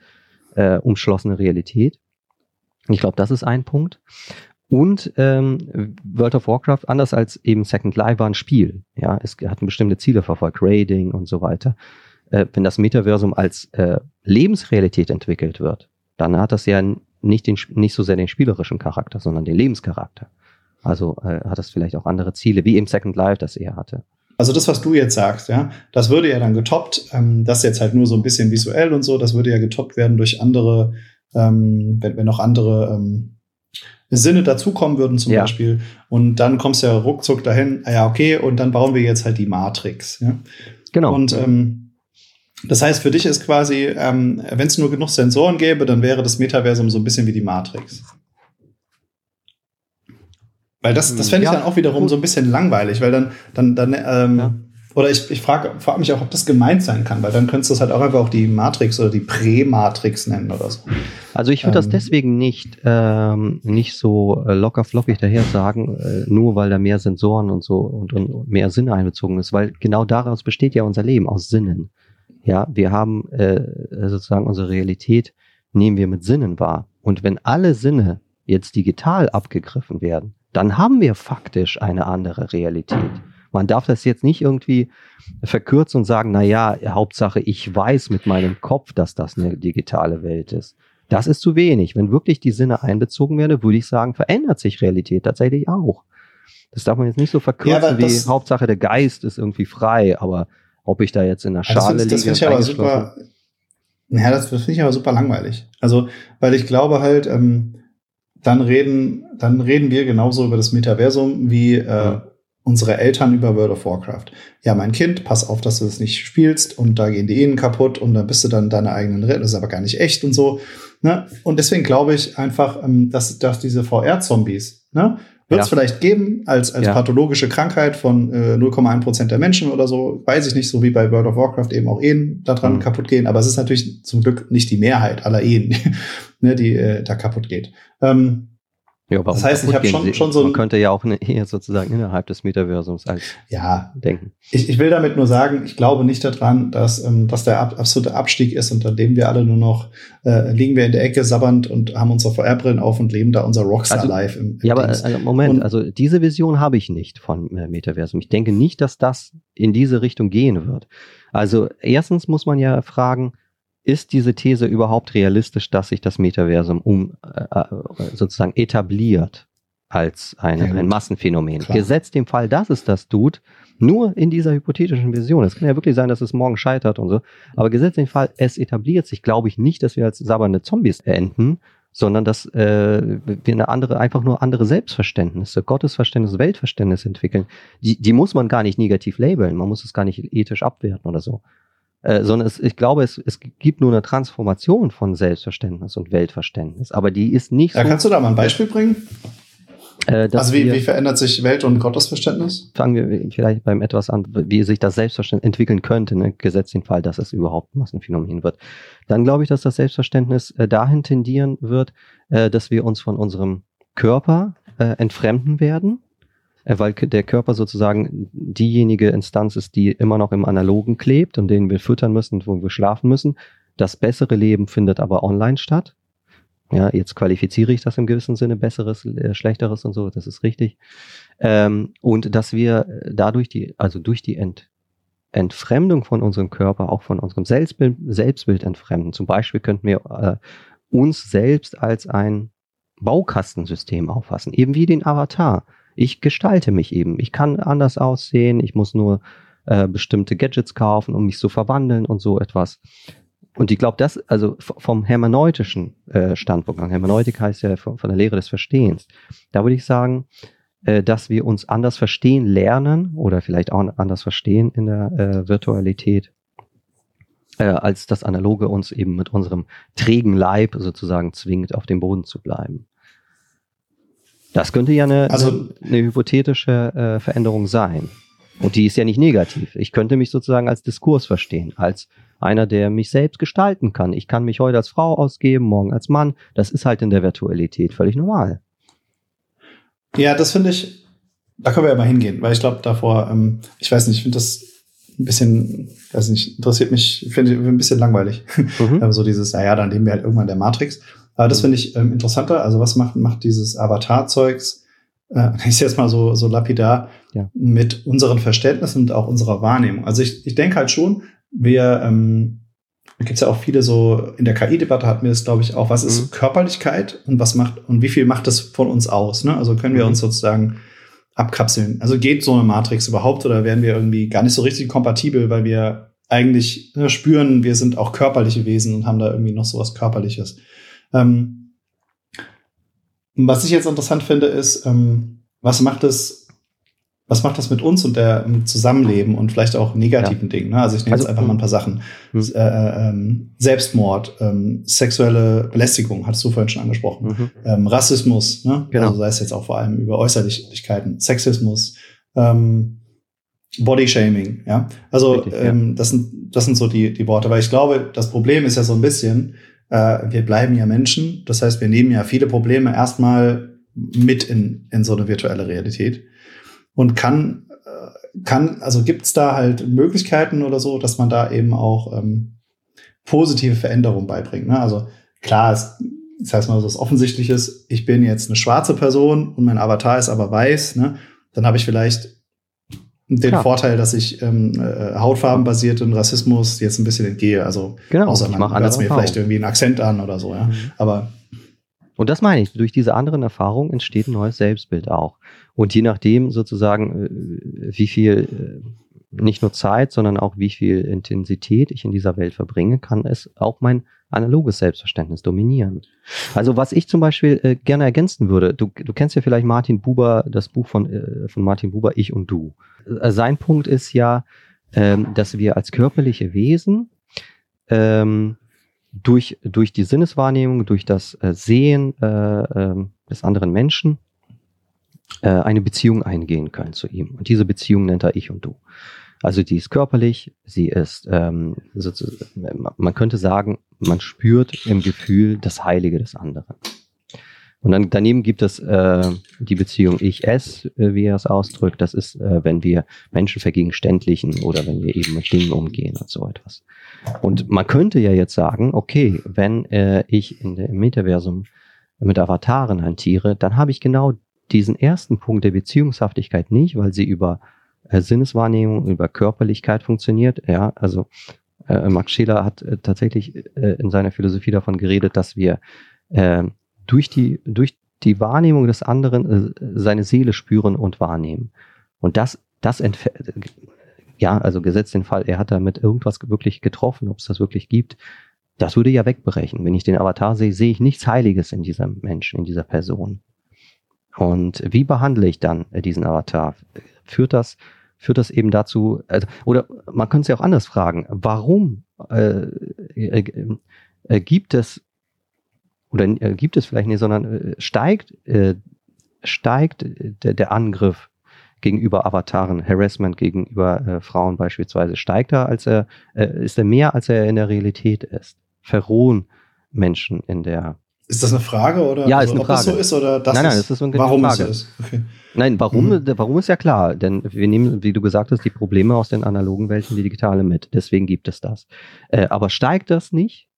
äh, umschlossene Realität. Ich glaube, das ist ein Punkt. Und ähm, World of Warcraft, anders als eben Second Life, war ein Spiel. Ja, es hat bestimmte Ziele verfolgt, Raiding und so weiter. Äh, wenn das Metaversum als äh, Lebensrealität entwickelt wird, dann hat das ja nicht, den, nicht so sehr den spielerischen Charakter, sondern den Lebenscharakter. Also äh, hat das vielleicht auch andere Ziele, wie im Second Life das er hatte. Also das, was du jetzt sagst, ja, das würde ja dann getoppt, ähm, das jetzt halt nur so ein bisschen visuell und so, das würde ja getoppt werden durch andere, ähm, wenn, wenn noch andere ähm, Sinne dazukommen würden zum ja. Beispiel. Und dann kommst du ja ruckzuck dahin, ah ja, okay, und dann bauen wir jetzt halt die Matrix. Ja? Genau. Und ähm, das heißt, für dich ist quasi, ähm, wenn es nur genug Sensoren gäbe, dann wäre das Metaversum so ein bisschen wie die Matrix. Weil das, das fände ich ja, dann auch wiederum gut. so ein bisschen langweilig, weil dann, dann, dann, ähm, ja. oder ich, ich frage frag mich auch, ob das gemeint sein kann, weil dann könntest du es halt auch einfach auch die Matrix oder die Prä-Matrix nennen oder so. Also ich würde ähm, das deswegen nicht, ähm, nicht so äh, locker flockig daher sagen, äh, nur weil da mehr Sensoren und so und, und mehr Sinne einbezogen ist, weil genau daraus besteht ja unser Leben, aus Sinnen. Ja, wir haben äh, sozusagen unsere Realität nehmen wir mit Sinnen wahr. Und wenn alle Sinne jetzt digital abgegriffen werden, dann haben wir faktisch eine andere Realität. Man darf das jetzt nicht irgendwie verkürzen und sagen, na ja, Hauptsache ich weiß mit meinem Kopf, dass das eine digitale Welt ist. Das ist zu wenig. Wenn wirklich die Sinne einbezogen werden, würde ich sagen, verändert sich Realität tatsächlich auch. Das darf man jetzt nicht so verkürzen ja, wie Hauptsache der Geist ist irgendwie frei, aber ob ich da jetzt in der Schale das, das liege. Das finde ich aber super. Ja, das, das finde ich aber super langweilig. Also, weil ich glaube halt, ähm, dann reden, dann reden wir genauso über das Metaversum wie äh, ja. unsere Eltern über World of Warcraft. Ja, mein Kind, pass auf, dass du das nicht spielst und da gehen die Ehen kaputt und dann bist du dann deine eigenen Retten, das ist aber gar nicht echt und so. Ne? Und deswegen glaube ich einfach, ähm, dass, dass diese VR-Zombies, ne? Wird es ja. vielleicht geben als, als ja. pathologische Krankheit von äh, 0,1 Prozent der Menschen oder so. Weiß ich nicht, so wie bei World of Warcraft eben auch Ehen daran mhm. kaputt gehen. Aber es ist natürlich zum Glück nicht die Mehrheit aller Ehen, (laughs) ne, die äh, da kaputt geht. Ähm, ja, das heißt, ich habe schon, schon so ein. Man könnte ja auch eine Ehe sozusagen innerhalb des Metaversums als ja, denken. Ich, ich will damit nur sagen, ich glaube nicht daran, dass, ähm, dass der ab, absolute Abstieg ist, unter dem wir alle nur noch äh, liegen wir in der Ecke sabbernd und haben unsere VR-Brillen auf und leben da unser Rockstar also, Live im, im Ja, aber also, Moment, und, also diese Vision habe ich nicht von äh, Metaversum. Ich denke nicht, dass das in diese Richtung gehen wird. Also erstens muss man ja fragen, ist diese These überhaupt realistisch, dass sich das Metaversum um äh, äh sozusagen etabliert als eine, ja, ein Massenphänomen? Klar. Gesetzt dem Fall, dass es das tut, nur in dieser hypothetischen Vision. Es kann ja wirklich sein, dass es morgen scheitert und so. Aber gesetzt dem Fall, es etabliert sich, glaube ich nicht, dass wir als sabbernde Zombies enden, sondern dass äh, wir eine andere, einfach nur andere Selbstverständnisse, Gottesverständnis, Weltverständnis entwickeln. Die, die muss man gar nicht negativ labeln, man muss es gar nicht ethisch abwerten oder so. Äh, sondern es, ich glaube, es, es gibt nur eine Transformation von Selbstverständnis und Weltverständnis, aber die ist nicht ja, so. Kannst du da mal ein Beispiel bringen? Äh, also wie, wir, wie verändert sich Welt- und Gottesverständnis? Fangen wir vielleicht beim etwas an, wie sich das Selbstverständnis entwickeln könnte, ne? gesetzt den Fall, dass es überhaupt ein Massenphänomen wird. Dann glaube ich, dass das Selbstverständnis äh, dahin tendieren wird, äh, dass wir uns von unserem Körper äh, entfremden werden weil der Körper sozusagen diejenige Instanz ist, die immer noch im Analogen klebt und den wir füttern müssen und wo wir schlafen müssen. Das bessere Leben findet aber online statt. Ja, jetzt qualifiziere ich das im gewissen Sinne, besseres, äh, schlechteres und so, das ist richtig. Ähm, und dass wir dadurch die, also durch die Ent, Entfremdung von unserem Körper auch von unserem Selbstbild, Selbstbild entfremden. Zum Beispiel könnten wir äh, uns selbst als ein Baukastensystem auffassen, eben wie den Avatar. Ich gestalte mich eben. Ich kann anders aussehen. Ich muss nur äh, bestimmte Gadgets kaufen, um mich zu verwandeln und so etwas. Und ich glaube, das, also vom hermeneutischen äh, Standpunkt an, Hermeneutik heißt ja von, von, der Lehre des Verstehens, da würde ich sagen, äh, dass wir uns anders verstehen lernen oder vielleicht auch anders verstehen in der äh, Virtualität, äh, als das Analoge uns eben mit unserem trägen Leib sozusagen zwingt, auf dem Boden zu bleiben. Das könnte ja eine, also, eine, eine hypothetische äh, Veränderung sein. Und die ist ja nicht negativ. Ich könnte mich sozusagen als Diskurs verstehen, als einer, der mich selbst gestalten kann. Ich kann mich heute als Frau ausgeben, morgen als Mann. Das ist halt in der Virtualität völlig normal. Ja, das finde ich, da können wir ja mal hingehen, weil ich glaube davor, ähm, ich weiß nicht, ich finde das ein bisschen, weiß nicht, interessiert mich, finde ich ein bisschen langweilig. Mhm. (laughs) so dieses, naja, dann leben wir halt irgendwann der Matrix. Aber das mhm. finde ich ähm, interessanter. Also was macht, macht dieses Avatar-Zeugs, äh, (laughs) ich jetzt mal so, so lapidar, ja. mit unseren Verständnissen und auch unserer Wahrnehmung. Also ich, ich denke halt schon, wir, ähm, gibt es ja auch viele so, in der KI-Debatte hatten wir das, glaube ich, auch, was ist mhm. Körperlichkeit und was macht und wie viel macht das von uns aus? Ne? Also können wir mhm. uns sozusagen abkapseln. Also geht so eine Matrix überhaupt oder werden wir irgendwie gar nicht so richtig kompatibel, weil wir eigentlich ne, spüren, wir sind auch körperliche Wesen und haben da irgendwie noch so was Körperliches. Ähm, was ich jetzt interessant finde, ist, ähm, was macht es was macht das mit uns und der Zusammenleben und vielleicht auch negativen ja. Dingen? Ne? Also ich nehme also, jetzt einfach mal ein paar Sachen. Mhm. Äh, ähm, Selbstmord, ähm, sexuelle Belästigung, hattest du vorhin schon angesprochen. Mhm. Ähm, Rassismus, ne? genau. also sei es jetzt auch vor allem über Äußerlichkeiten, Sexismus, ähm, Bodyshaming, ja. Also Richtig, ähm, ja. das sind das sind so die die Worte, weil ich glaube, das Problem ist ja so ein bisschen, äh, wir bleiben ja Menschen, das heißt, wir nehmen ja viele Probleme erstmal mit in in so eine virtuelle Realität und kann, äh, kann, also gibt es da halt Möglichkeiten oder so, dass man da eben auch ähm, positive Veränderungen beibringt. Ne? Also klar, es, das heißt mal so was Offensichtliches, ich bin jetzt eine schwarze Person und mein Avatar ist aber weiß, ne? dann habe ich vielleicht den Klar. Vorteil, dass ich ähm, äh, hautfarbenbasierten Rassismus jetzt ein bisschen entgehe. Also genau, außer man hört mir vielleicht irgendwie einen Akzent an oder so, ja. Mhm. Aber und das meine ich, durch diese anderen Erfahrungen entsteht ein neues Selbstbild auch. Und je nachdem sozusagen, äh, wie viel, äh, nicht nur Zeit, sondern auch wie viel Intensität ich in dieser Welt verbringe, kann es auch mein analoges Selbstverständnis dominieren. Also was ich zum Beispiel äh, gerne ergänzen würde, du, du kennst ja vielleicht Martin Buber, das Buch von, äh, von Martin Buber, Ich und Du. Äh, sein Punkt ist ja, ähm, dass wir als körperliche Wesen ähm, durch, durch die Sinneswahrnehmung, durch das äh, Sehen äh, äh, des anderen Menschen eine Beziehung eingehen können zu ihm. Und diese Beziehung nennt er Ich und Du. Also die ist körperlich, sie ist, ähm, man könnte sagen, man spürt im Gefühl das Heilige des anderen. Und dann daneben gibt es äh, die Beziehung Ich-Es, äh, wie er es ausdrückt. Das ist, äh, wenn wir Menschen vergegenständlichen oder wenn wir eben mit Dingen umgehen und so etwas. Und man könnte ja jetzt sagen, okay, wenn äh, ich in der, im Metaversum mit Avataren hantiere, dann habe ich genau diesen ersten Punkt der Beziehungshaftigkeit nicht, weil sie über Sinneswahrnehmung, über Körperlichkeit funktioniert. Ja, also äh, Max Scheler hat äh, tatsächlich äh, in seiner Philosophie davon geredet, dass wir äh, durch die, durch die Wahrnehmung des anderen äh, seine Seele spüren und wahrnehmen. Und das, das ja, also gesetzt den Fall, er hat damit irgendwas wirklich getroffen, ob es das wirklich gibt, das würde ja wegbrechen. Wenn ich den Avatar sehe, sehe ich nichts Heiliges in diesem Menschen, in dieser Person. Und wie behandle ich dann äh, diesen Avatar? Führt das, führt das eben dazu, also, oder man könnte es ja auch anders fragen, warum äh, gibt es oder gibt es vielleicht nicht, sondern äh, steigt, äh, steigt der, der Angriff gegenüber Avataren, Harassment gegenüber äh, Frauen beispielsweise, steigt er, als er, äh, ist er mehr, als er in der Realität ist. Verrohen Menschen in der. Ist das eine Frage oder ja, also, ist eine Frage. ob das so ist oder das nein, nein, das ist warum Frage. es so ist? Okay. Nein, warum, mhm. warum ist ja klar, denn wir nehmen, wie du gesagt hast, die Probleme aus den analogen Welten, die digitale mit. Deswegen gibt es das. Äh, aber steigt das nicht?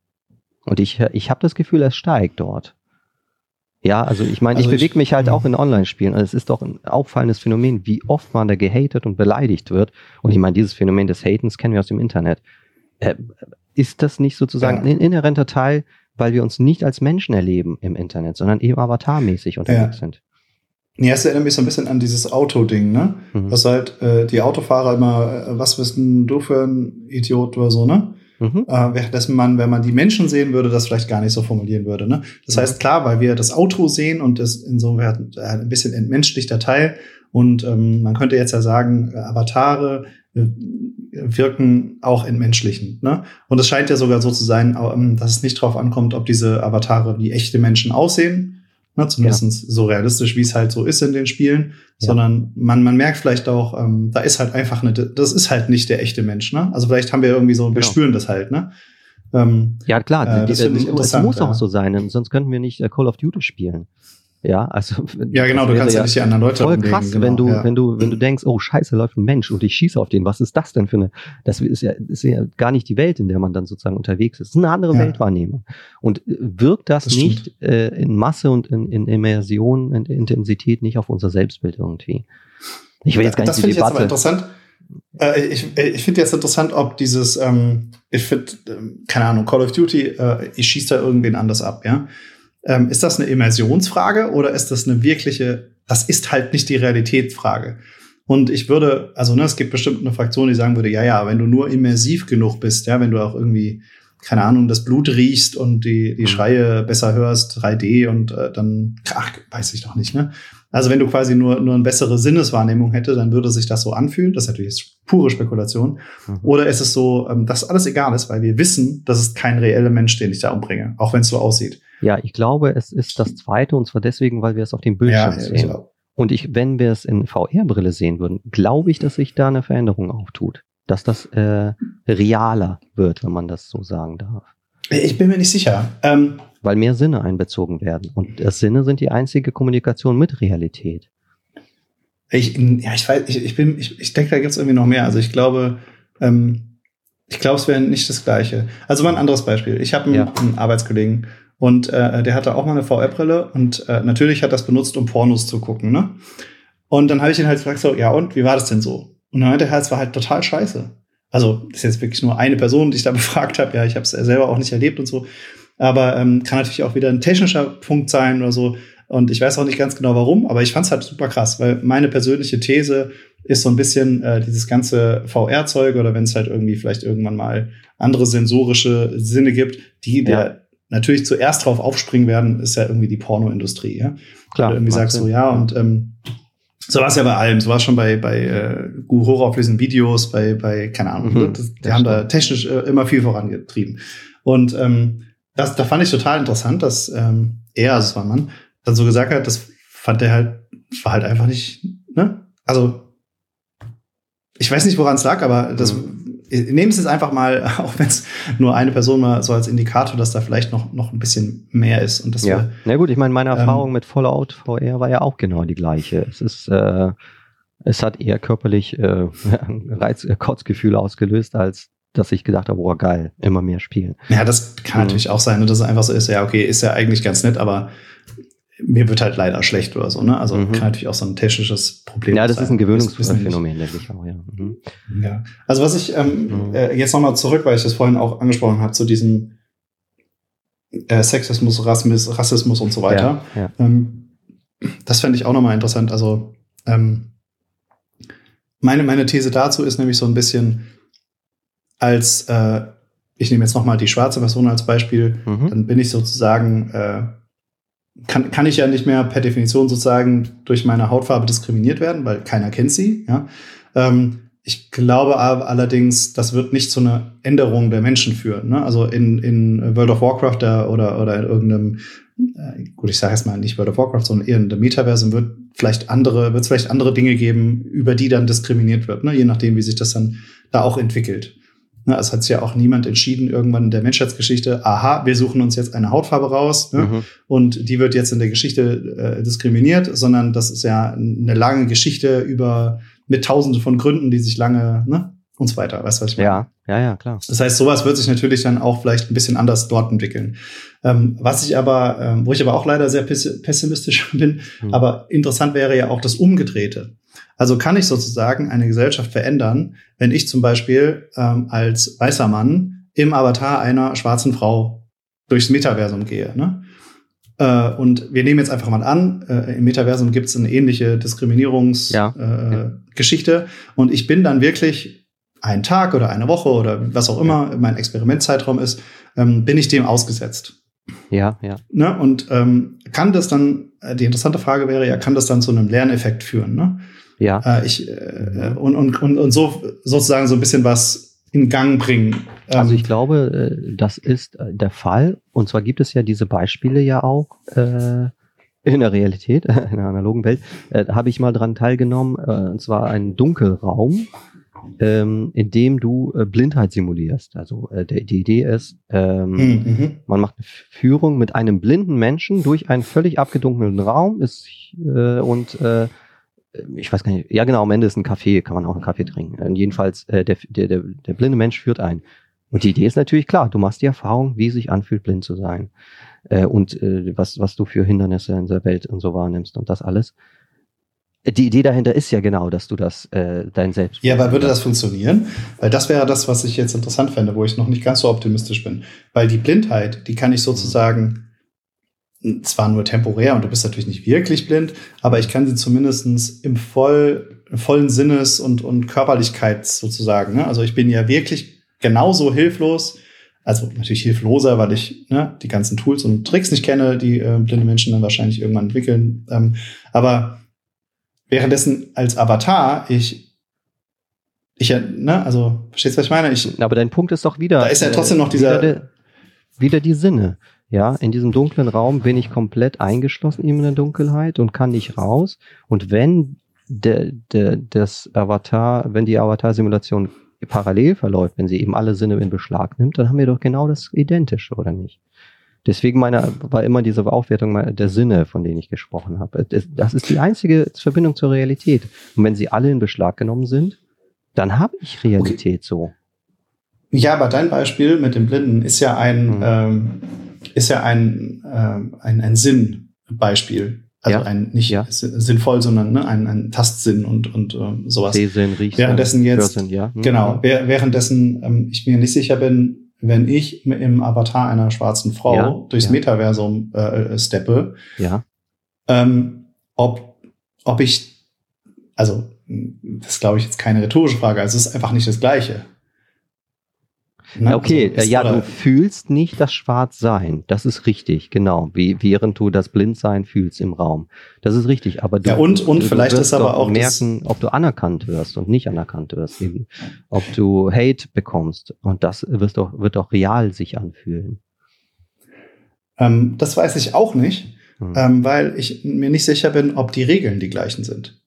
Und ich, ich habe das Gefühl, es steigt dort. Ja, also ich meine, also ich bewege mich halt auch in Online-Spielen. Also es ist doch ein auffallendes Phänomen, wie oft man da gehatet und beleidigt wird. Und ich meine, dieses Phänomen des Hatens kennen wir aus dem Internet. Äh, ist das nicht sozusagen ja. ein inhärenter Teil, weil wir uns nicht als Menschen erleben im Internet, sondern eben avatarmäßig unterwegs ja. sind? Ja, es erinnert mich so ein bisschen an dieses Auto-Ding, ne? Mhm. Was halt äh, die Autofahrer immer, äh, was bist denn du für ein Idiot oder so, ne? Mhm. Äh, währenddessen man, wenn man die Menschen sehen würde, das vielleicht gar nicht so formulieren würde. Ne? Das mhm. heißt, klar, weil wir das Auto sehen und es insofern äh, ein bisschen entmenschlichter Teil. Und ähm, man könnte jetzt ja sagen, äh, Avatare äh, wirken auch entmenschlichen. Ne? Und es scheint ja sogar so zu sein, ähm, dass es nicht darauf ankommt, ob diese Avatare wie echte Menschen aussehen, Ne, zumindest ja. so realistisch, wie es halt so ist in den Spielen, ja. sondern man, man merkt vielleicht auch, ähm, da ist halt einfach eine, das ist halt nicht der echte Mensch, ne? Also vielleicht haben wir irgendwie so, wir genau. spüren das halt, ne? Ähm, ja, klar, äh, das die, die, es muss ja. auch so sein, sonst könnten wir nicht äh, Call of Duty spielen. Ja, also (laughs) ja, genau, du kannst ja nicht die anderen Leute voll krass, genau, wenn du ja. wenn du wenn du denkst, oh Scheiße, läuft ein Mensch und ich schieße auf den. Was ist das denn für eine? Das ist ja ist ja gar nicht die Welt, in der man dann sozusagen unterwegs ist. Das ist eine andere ja. Weltwahrnehmung. Und äh, wirkt das, das nicht äh, in Masse und in, in Immersion, in Intensität nicht auf unser Selbstbild irgendwie? Ich will jetzt gar nicht das die Debatte. Ich jetzt aber interessant. Äh, ich äh, ich finde jetzt interessant, ob dieses, ähm, ich finde, ähm, keine Ahnung, Call of Duty, äh, ich schieße da irgendwen anders ab, ja. Ähm, ist das eine Immersionsfrage oder ist das eine wirkliche, das ist halt nicht die Realitätsfrage? Und ich würde, also ne, es gibt bestimmt eine Fraktion, die sagen würde, ja, ja, wenn du nur immersiv genug bist, ja, wenn du auch irgendwie, keine Ahnung, das Blut riechst und die, die mhm. Schreie besser hörst, 3D und äh, dann, ach, weiß ich doch nicht, ne? Also wenn du quasi nur, nur eine bessere Sinneswahrnehmung hätte, dann würde sich das so anfühlen. Das ist natürlich pure Spekulation. Mhm. Oder ist es so, ähm, dass alles egal ist, weil wir wissen, das ist kein reeller Mensch, den ich da umbringe, auch wenn es so aussieht. Ja, ich glaube, es ist das zweite und zwar deswegen, weil wir es auf dem Bildschirm ja, sehen. Ja, und ich, wenn wir es in VR-Brille sehen würden, glaube ich, dass sich da eine Veränderung auftut. Dass das äh, realer wird, wenn man das so sagen darf. Ich bin mir nicht sicher. Ähm, weil mehr Sinne einbezogen werden. Und das Sinne sind die einzige Kommunikation mit Realität. Ich, ja, ich weiß, ich, ich bin, ich, ich denke, da gibt es irgendwie noch mehr. Also ich glaube, ähm, ich glaube, es wäre nicht das Gleiche. Also mal ein anderes Beispiel. Ich habe einen, ja. einen Arbeitskollegen, und äh, der hatte auch mal eine VR-Brille und äh, natürlich hat das benutzt, um Pornos zu gucken, ne? Und dann habe ich ihn halt gefragt, so, ja, und wie war das denn so? Und dann meinte er, es war halt total scheiße. Also, ist jetzt wirklich nur eine Person, die ich da (laughs) befragt habe. Ja, ich habe es selber auch nicht erlebt und so. Aber ähm, kann natürlich auch wieder ein technischer Punkt sein oder so. Und ich weiß auch nicht ganz genau warum, aber ich fand es halt super krass, weil meine persönliche These ist so ein bisschen äh, dieses ganze VR-Zeug oder wenn es halt irgendwie vielleicht irgendwann mal andere sensorische Sinne gibt, die ja. der natürlich zuerst drauf aufspringen werden, ist ja irgendwie die Pornoindustrie. Ja? Klar. Oder irgendwie sagst du, so, ja, und ähm, so war es ja bei allem. So war es schon bei, bei äh, hochauflösenden Videos, bei, bei, keine Ahnung. Mhm, das, die haben da technisch äh, immer viel vorangetrieben. Und ähm, das, da fand ich total interessant, dass ähm, er, also es war ein Mann, dann so gesagt hat, das fand er halt, war halt einfach nicht, ne? Also, ich weiß nicht, woran es lag, aber das mhm nehmen Sie es einfach mal, (laughs) auch wenn es nur eine Person mal so als Indikator, dass da vielleicht noch, noch ein bisschen mehr ist. Und das ja, na gut, ich meine, meine ähm, Erfahrung mit Fallout VR war ja auch genau die gleiche. Es ist, äh, es hat eher körperlich äh, (laughs) Reiz, äh, Kotzgefühle ausgelöst, als dass ich gedacht habe, boah, geil, immer mehr spielen. Ja, das kann mhm. natürlich auch sein, ne, dass es einfach so ist, ja, okay, ist ja eigentlich ganz nett, aber mir wird halt leider schlecht oder so, ne? Also mhm. kann natürlich auch so ein technisches Problem sein. Ja, das sein. ist ein Gewöhnungsphänomen, denke ich auch, ja. Mhm. ja. Also was ich ähm, mhm. äh, jetzt nochmal zurück, weil ich das vorhin auch angesprochen habe, zu diesem äh, Sexismus, Rassismus, Rassismus und so weiter. Ja, ja. Ähm, das fände ich auch nochmal interessant. Also ähm, meine, meine These dazu ist nämlich so ein bisschen als äh, ich nehme jetzt nochmal die schwarze Person als Beispiel, mhm. dann bin ich sozusagen äh, kann, kann ich ja nicht mehr per Definition sozusagen durch meine Hautfarbe diskriminiert werden, weil keiner kennt sie. Ja? Ähm, ich glaube aber allerdings, das wird nicht zu einer Änderung der Menschen führen. Ne? Also in, in World of Warcraft oder, oder in irgendeinem, äh, gut, ich sage jetzt mal nicht World of Warcraft, sondern eher in der Metaversum wird vielleicht andere, wird es vielleicht andere Dinge geben, über die dann diskriminiert wird, ne? je nachdem, wie sich das dann da auch entwickelt. Ne, es hat sich ja auch niemand entschieden, irgendwann in der Menschheitsgeschichte, aha, wir suchen uns jetzt eine Hautfarbe raus ne, mhm. und die wird jetzt in der Geschichte äh, diskriminiert, sondern das ist ja eine lange Geschichte über mit tausenden von Gründen, die sich lange, ne, und so weiter. Weißt du, was ich meine? Ja, ja, ja, klar. Das heißt, sowas wird sich natürlich dann auch vielleicht ein bisschen anders dort entwickeln. Ähm, was ich aber, ähm, wo ich aber auch leider sehr pessimistisch (laughs) bin, hm. aber interessant wäre ja auch das Umgedrehte. Also kann ich sozusagen eine Gesellschaft verändern, wenn ich zum Beispiel ähm, als weißer Mann im Avatar einer schwarzen Frau durchs Metaversum gehe. Ne? Äh, und wir nehmen jetzt einfach mal an, äh, im Metaversum gibt es eine ähnliche Diskriminierungsgeschichte. Ja. Äh, und ich bin dann wirklich einen Tag oder eine Woche oder was auch immer ja. mein Experimentzeitraum ist, ähm, bin ich dem ausgesetzt. Ja, ja. Ne? Und ähm, kann das dann, äh, die interessante Frage wäre ja, kann das dann zu einem Lerneffekt führen? Ne? Ja. Äh, ich, äh, und, und, und, und so sozusagen so ein bisschen was in Gang bringen. Also ich ähm, glaube, äh, das ist äh, der Fall. Und zwar gibt es ja diese Beispiele ja auch äh, in der Realität, (laughs) in der analogen Welt. Äh, da habe ich mal dran teilgenommen. Äh, und zwar ein Dunkelraum, ähm, in dem du äh, Blindheit simulierst. Also äh, der, die Idee ist, ähm, mhm. man macht eine Führung mit einem blinden Menschen durch einen völlig abgedunkelten Raum ist, äh, und äh, ich weiß gar nicht, ja genau, am Ende ist ein Kaffee, kann man auch einen Kaffee trinken. Und jedenfalls, äh, der, der, der, der blinde Mensch führt ein. Und die Idee ist natürlich klar, du machst die Erfahrung, wie es sich anfühlt, blind zu sein. Äh, und äh, was, was du für Hindernisse in der Welt und so wahrnimmst und das alles. Die Idee dahinter ist ja genau, dass du das äh, dein Selbst. Ja, aber würde das funktionieren? Weil das wäre das, was ich jetzt interessant fände, wo ich noch nicht ganz so optimistisch bin. Weil die Blindheit, die kann ich sozusagen zwar nur temporär und du bist natürlich nicht wirklich blind, aber ich kann sie zumindestens im voll, vollen Sinnes und, und Körperlichkeit sozusagen. Ne? Also ich bin ja wirklich genauso hilflos, also natürlich hilfloser, weil ich ne, die ganzen Tools und Tricks nicht kenne, die äh, blinde Menschen dann wahrscheinlich irgendwann entwickeln. Ähm, aber währenddessen als Avatar ich ich ja, ne, also verstehst du, was ich meine? Ich, aber dein Punkt ist doch wieder. Da ist ja trotzdem noch dieser. Wieder, wieder die Sinne. Ja, in diesem dunklen Raum bin ich komplett eingeschlossen in der Dunkelheit und kann nicht raus. Und wenn der, der, das Avatar, wenn die Avatar-Simulation parallel verläuft, wenn sie eben alle Sinne in Beschlag nimmt, dann haben wir doch genau das Identische, oder nicht? Deswegen meine, war immer diese Aufwertung der Sinne, von denen ich gesprochen habe. Das ist die einzige Verbindung zur Realität. Und wenn sie alle in Beschlag genommen sind, dann habe ich Realität okay. so. Ja, aber dein Beispiel mit dem Blinden ist ja ein, mhm. ähm, ist ja ein, äh, ein, ein Sinnbeispiel. Also ja. ein nicht ja. sinnvoll, sondern ne, ein, ein Tastsinn und, und äh, sowas. Sehsinn, Riechsinn, währenddessen jetzt, Hörsinn, ja. Mhm. genau, währenddessen ähm, ich mir nicht sicher bin, wenn ich im Avatar einer schwarzen Frau ja. durchs Metaversum äh, steppe, ja. ähm, ob, ob ich, also das ist, glaube ich, jetzt keine rhetorische Frage, also es ist einfach nicht das Gleiche. Ne? Okay, also, ja, du fühlst nicht das Schwarzsein. Das ist richtig, genau. Wie, während du das Blindsein fühlst im Raum. Das ist richtig. Aber du, ja, und, und du, vielleicht du ist aber auch merken, ob du anerkannt wirst und nicht anerkannt wirst. Eben. Ob du Hate bekommst. Und das wirst doch, wird doch real sich anfühlen. Ähm, das weiß ich auch nicht, hm. ähm, weil ich mir nicht sicher bin, ob die Regeln die gleichen sind.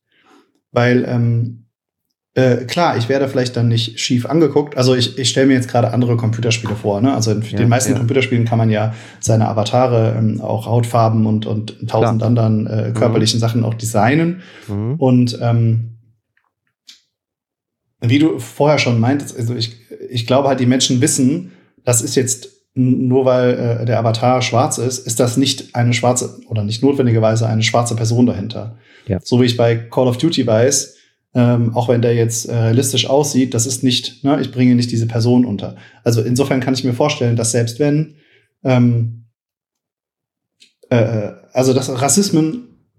Weil ähm, äh, klar, ich werde vielleicht dann nicht schief angeguckt. Also ich, ich stelle mir jetzt gerade andere Computerspiele vor. Ne? Also in ja, den meisten ja. Computerspielen kann man ja seine Avatare, ähm, auch Hautfarben und, und tausend klar. anderen äh, körperlichen mhm. Sachen auch designen. Mhm. Und ähm, wie du vorher schon meintest, also ich, ich glaube halt, die Menschen wissen, das ist jetzt nur weil äh, der Avatar schwarz ist, ist das nicht eine schwarze oder nicht notwendigerweise eine schwarze Person dahinter. Ja. So wie ich bei Call of Duty weiß, ähm, auch wenn der jetzt äh, realistisch aussieht, das ist nicht, ne, ich bringe nicht diese Person unter. Also insofern kann ich mir vorstellen, dass selbst wenn, ähm, äh, äh, also dass Rassismen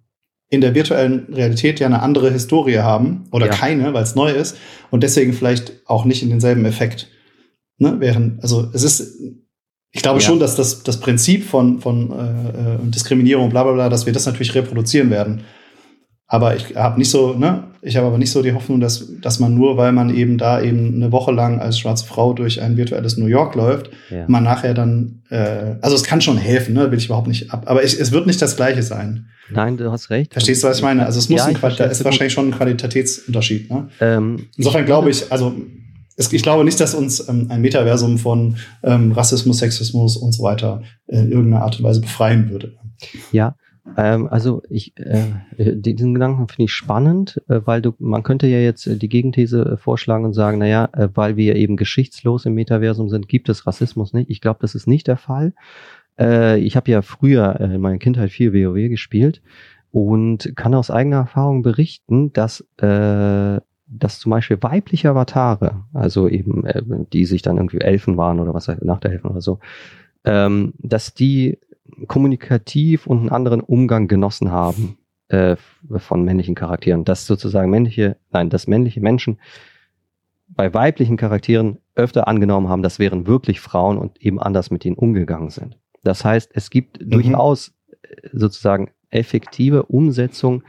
in der virtuellen Realität ja eine andere Historie haben oder ja. keine, weil es neu ist und deswegen vielleicht auch nicht in denselben Effekt. Ne, während, also es ist, ich glaube ja. schon, dass das, das Prinzip von, von äh, äh Diskriminierung, bla bla bla, dass wir das natürlich reproduzieren werden. Aber ich habe nicht so, ne, ich habe aber nicht so die Hoffnung, dass, dass man nur, weil man eben da eben eine Woche lang als schwarze Frau durch ein virtuelles New York läuft, ja. man nachher dann, äh, also es kann schon helfen, ne, will ich überhaupt nicht ab. Aber ich, es wird nicht das Gleiche sein. Nein, du hast recht. Verstehst du, was ich meine? Also es muss ja, ein Quali ist wahrscheinlich schon ein Qualitätsunterschied. Ne? Ähm, Insofern glaube ich, also es, ich glaube nicht, dass uns ähm, ein Metaversum von ähm, Rassismus, Sexismus und so weiter in irgendeiner Art und Weise befreien würde. Ja, Ähm, also ich, äh, diesen Gedanken finde ich spannend, äh, weil du, man könnte ja jetzt äh, die Gegenthese äh, vorschlagen und sagen, naja, äh, weil wir eben geschichtslos im Metaversum sind, gibt es Rassismus nicht. Ich glaube, das ist nicht der Fall. Äh, ich habe ja früher in meiner Kindheit viel WoW gespielt und kann aus eigener Erfahrung berichten, dass äh, dass zum Beispiel weibliche Avatare, also eben äh, die sich dann irgendwie Elfen waren oder was nach der Elfen oder so, ähm, dass die kommunikativ und einen anderen Umgang genossen haben äh, von männlichen Charakteren. Dass sozusagen männliche, nein, dass männliche Menschen bei weiblichen Charakteren öfter angenommen haben, das wären wirklich Frauen und eben anders mit ihnen umgegangen sind. Das heißt, es gibt mhm. durchaus äh, sozusagen effektive Umsetzung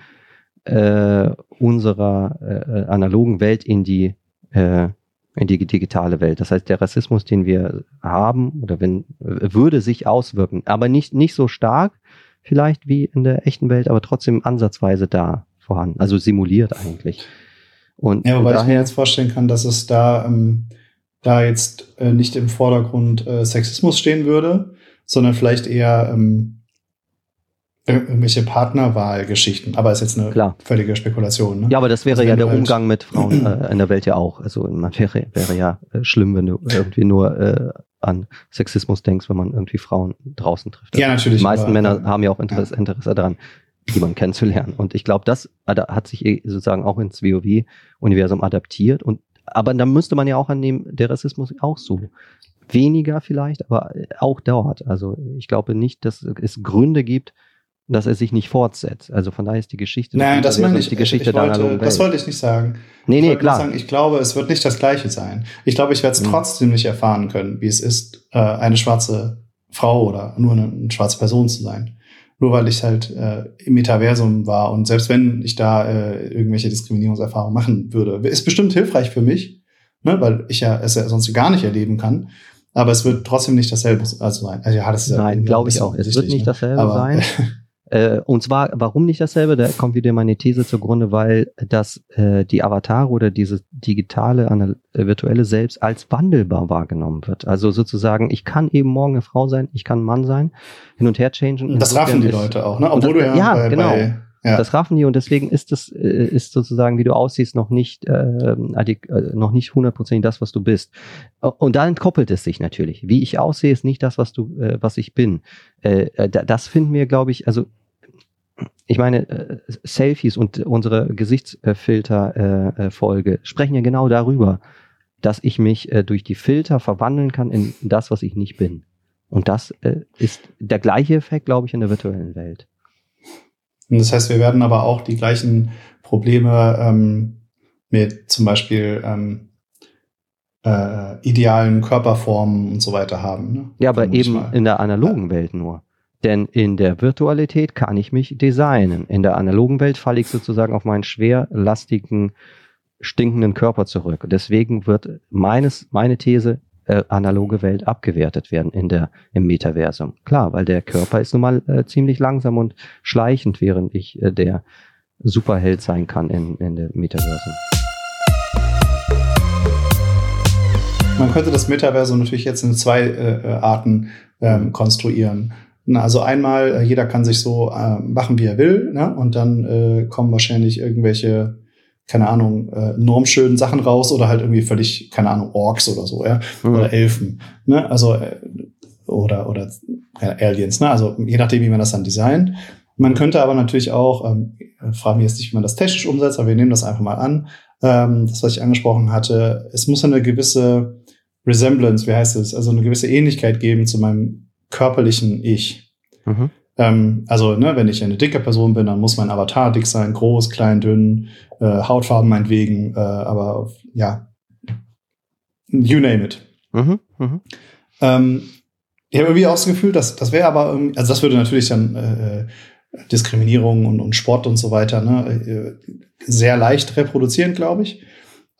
äh, unserer äh, analogen Welt in die äh, in die digitale Welt. Das heißt, der Rassismus, den wir haben, oder wenn, würde sich auswirken, aber nicht, nicht so stark vielleicht wie in der echten Welt, aber trotzdem ansatzweise da vorhanden, also simuliert eigentlich. Und, ja, wobei ich mir jetzt vorstellen kann, dass es da, ähm, da jetzt äh, nicht im Vordergrund äh, Sexismus stehen würde, sondern vielleicht eher ähm, irgendwelche Partnerwahlgeschichten, aber ist jetzt eine Klar. völlige Spekulation. Ne? Ja, aber das wäre also ja der halt Umgang mit Frauen (clears throat) äh, in der Welt ja auch. Also man wäre, wäre ja äh, schlimm, wenn du irgendwie nur äh, an Sexismus denkst, wenn man irgendwie Frauen draußen trifft. Ja, natürlich. Die meisten aber, Männer haben ja auch Interesse, ja. Interesse daran, jemanden kennenzulernen. Und ich glaube, das hat sich eh sozusagen auch ins WoW-Universum adaptiert. Und aber da müsste man ja auch annehmen, der Rassismus auch so weniger vielleicht, aber auch dort. Also ich glaube nicht, dass es Gründe gibt, dass er sich nicht fortsetzt. Also von daher ist die Geschichte. Nein, das meine ich. Die Geschichte ich wollte, das wollte ich nicht sagen. Nee, nee, klar. Sagen, ich glaube, es wird nicht das Gleiche sein. Ich glaube, ich werde es mhm. trotzdem nicht erfahren können, wie es ist, äh, eine schwarze Frau oder nur eine, eine schwarze Person zu sein. Nur weil ich halt äh, im Metaversum war und selbst wenn ich da äh, irgendwelche Diskriminierungserfahrungen machen würde, ist bestimmt hilfreich für mich, ne, weil ich ja es ja sonst gar nicht erleben kann. Aber es wird trotzdem nicht dasselbe also sein. Also, ja, das ist Nein, glaube ich auch. Es wird nicht ne? dasselbe aber, sein. (laughs) Äh, und zwar, warum nicht dasselbe? Da kommt wieder meine These zugrunde, weil das äh, die Avatare oder diese digitale, eine, äh, virtuelle Selbst als wandelbar wahrgenommen wird. Also sozusagen, ich kann eben morgen eine Frau sein, ich kann ein Mann sein, hin und her changen. Das raffen die Leute auch, ne? Obwohl das, du ja, ja bei, genau. Bei ja. Das raffen die und deswegen ist das äh, ist sozusagen, wie du aussiehst, noch nicht äh, äh, noch nicht hundertprozentig das, was du bist. Und da entkoppelt es sich natürlich. Wie ich aussehe, ist nicht das, was du, äh, was ich bin. Äh, äh das finden wir, glaube ich, also ich meine, äh, Selfies und unsere Gesichtsfilter-Folge äh, sprechen ja genau darüber, dass ich mich äh, durch die Filter verwandeln kann in das, was ich nicht bin. Und das äh, ist der gleiche Effekt, glaube ich, in der virtuellen Welt. Und das heißt, wir werden aber auch die gleichen Probleme ähm, mit zum Beispiel ähm, äh, idealen Körperformen und so weiter haben. Ne? Ja, aber eben in der analogen. Welt nur. Denn in der Virtualität kann ich mich designen. In der analogen Welt falle ich sozusagen auf meinen schwer lastigen, stinkenden Körper zurück. Deswegen wird meines, meine These, äh, analoge Welt abgewertet werden in der, im Metaversum. Klar, weil der Körper ist nun mal äh, ziemlich langsam und schleichend, während ich äh, der Superheld sein kann in, in der Metaversum. Man könnte das Metaversum natürlich jetzt in zwei äh, äh Arten ähm, konstruieren. Also einmal, äh, jeder kann sich so äh, machen, wie er will, ne? und dann äh, kommen wahrscheinlich irgendwelche keine Ahnung, äh, normschönen Sachen raus oder halt irgendwie völlig, keine Ahnung, Orks oder so, ja, mhm. oder Elfen, ne, also, äh, oder, oder ja, Aliens, ne, also je nachdem, wie man das dann designt. Man könnte aber natürlich auch, ähm, fragen wir jetzt nicht, wie man das technisch umsetzt, aber wir nehmen das einfach mal an, ähm, das, was ich angesprochen hatte, es muss eine gewisse Resemblance, wie heißt es, also eine gewisse Ähnlichkeit geben zu meinem körperlichen Ich. Mhm. Ähm, also, ne, wenn ich eine dicke Person bin, dann muss mein Avatar dick sein, groß, klein, dünn, äh, Hautfarben meinetwegen, äh, aber ja, you name it. Mhm, mh. ähm, ich habe irgendwie auch das Gefühl, dass das wäre aber also das würde natürlich dann äh, Diskriminierung und, und Sport und so weiter ne, äh, sehr leicht reproduzieren, glaube ich.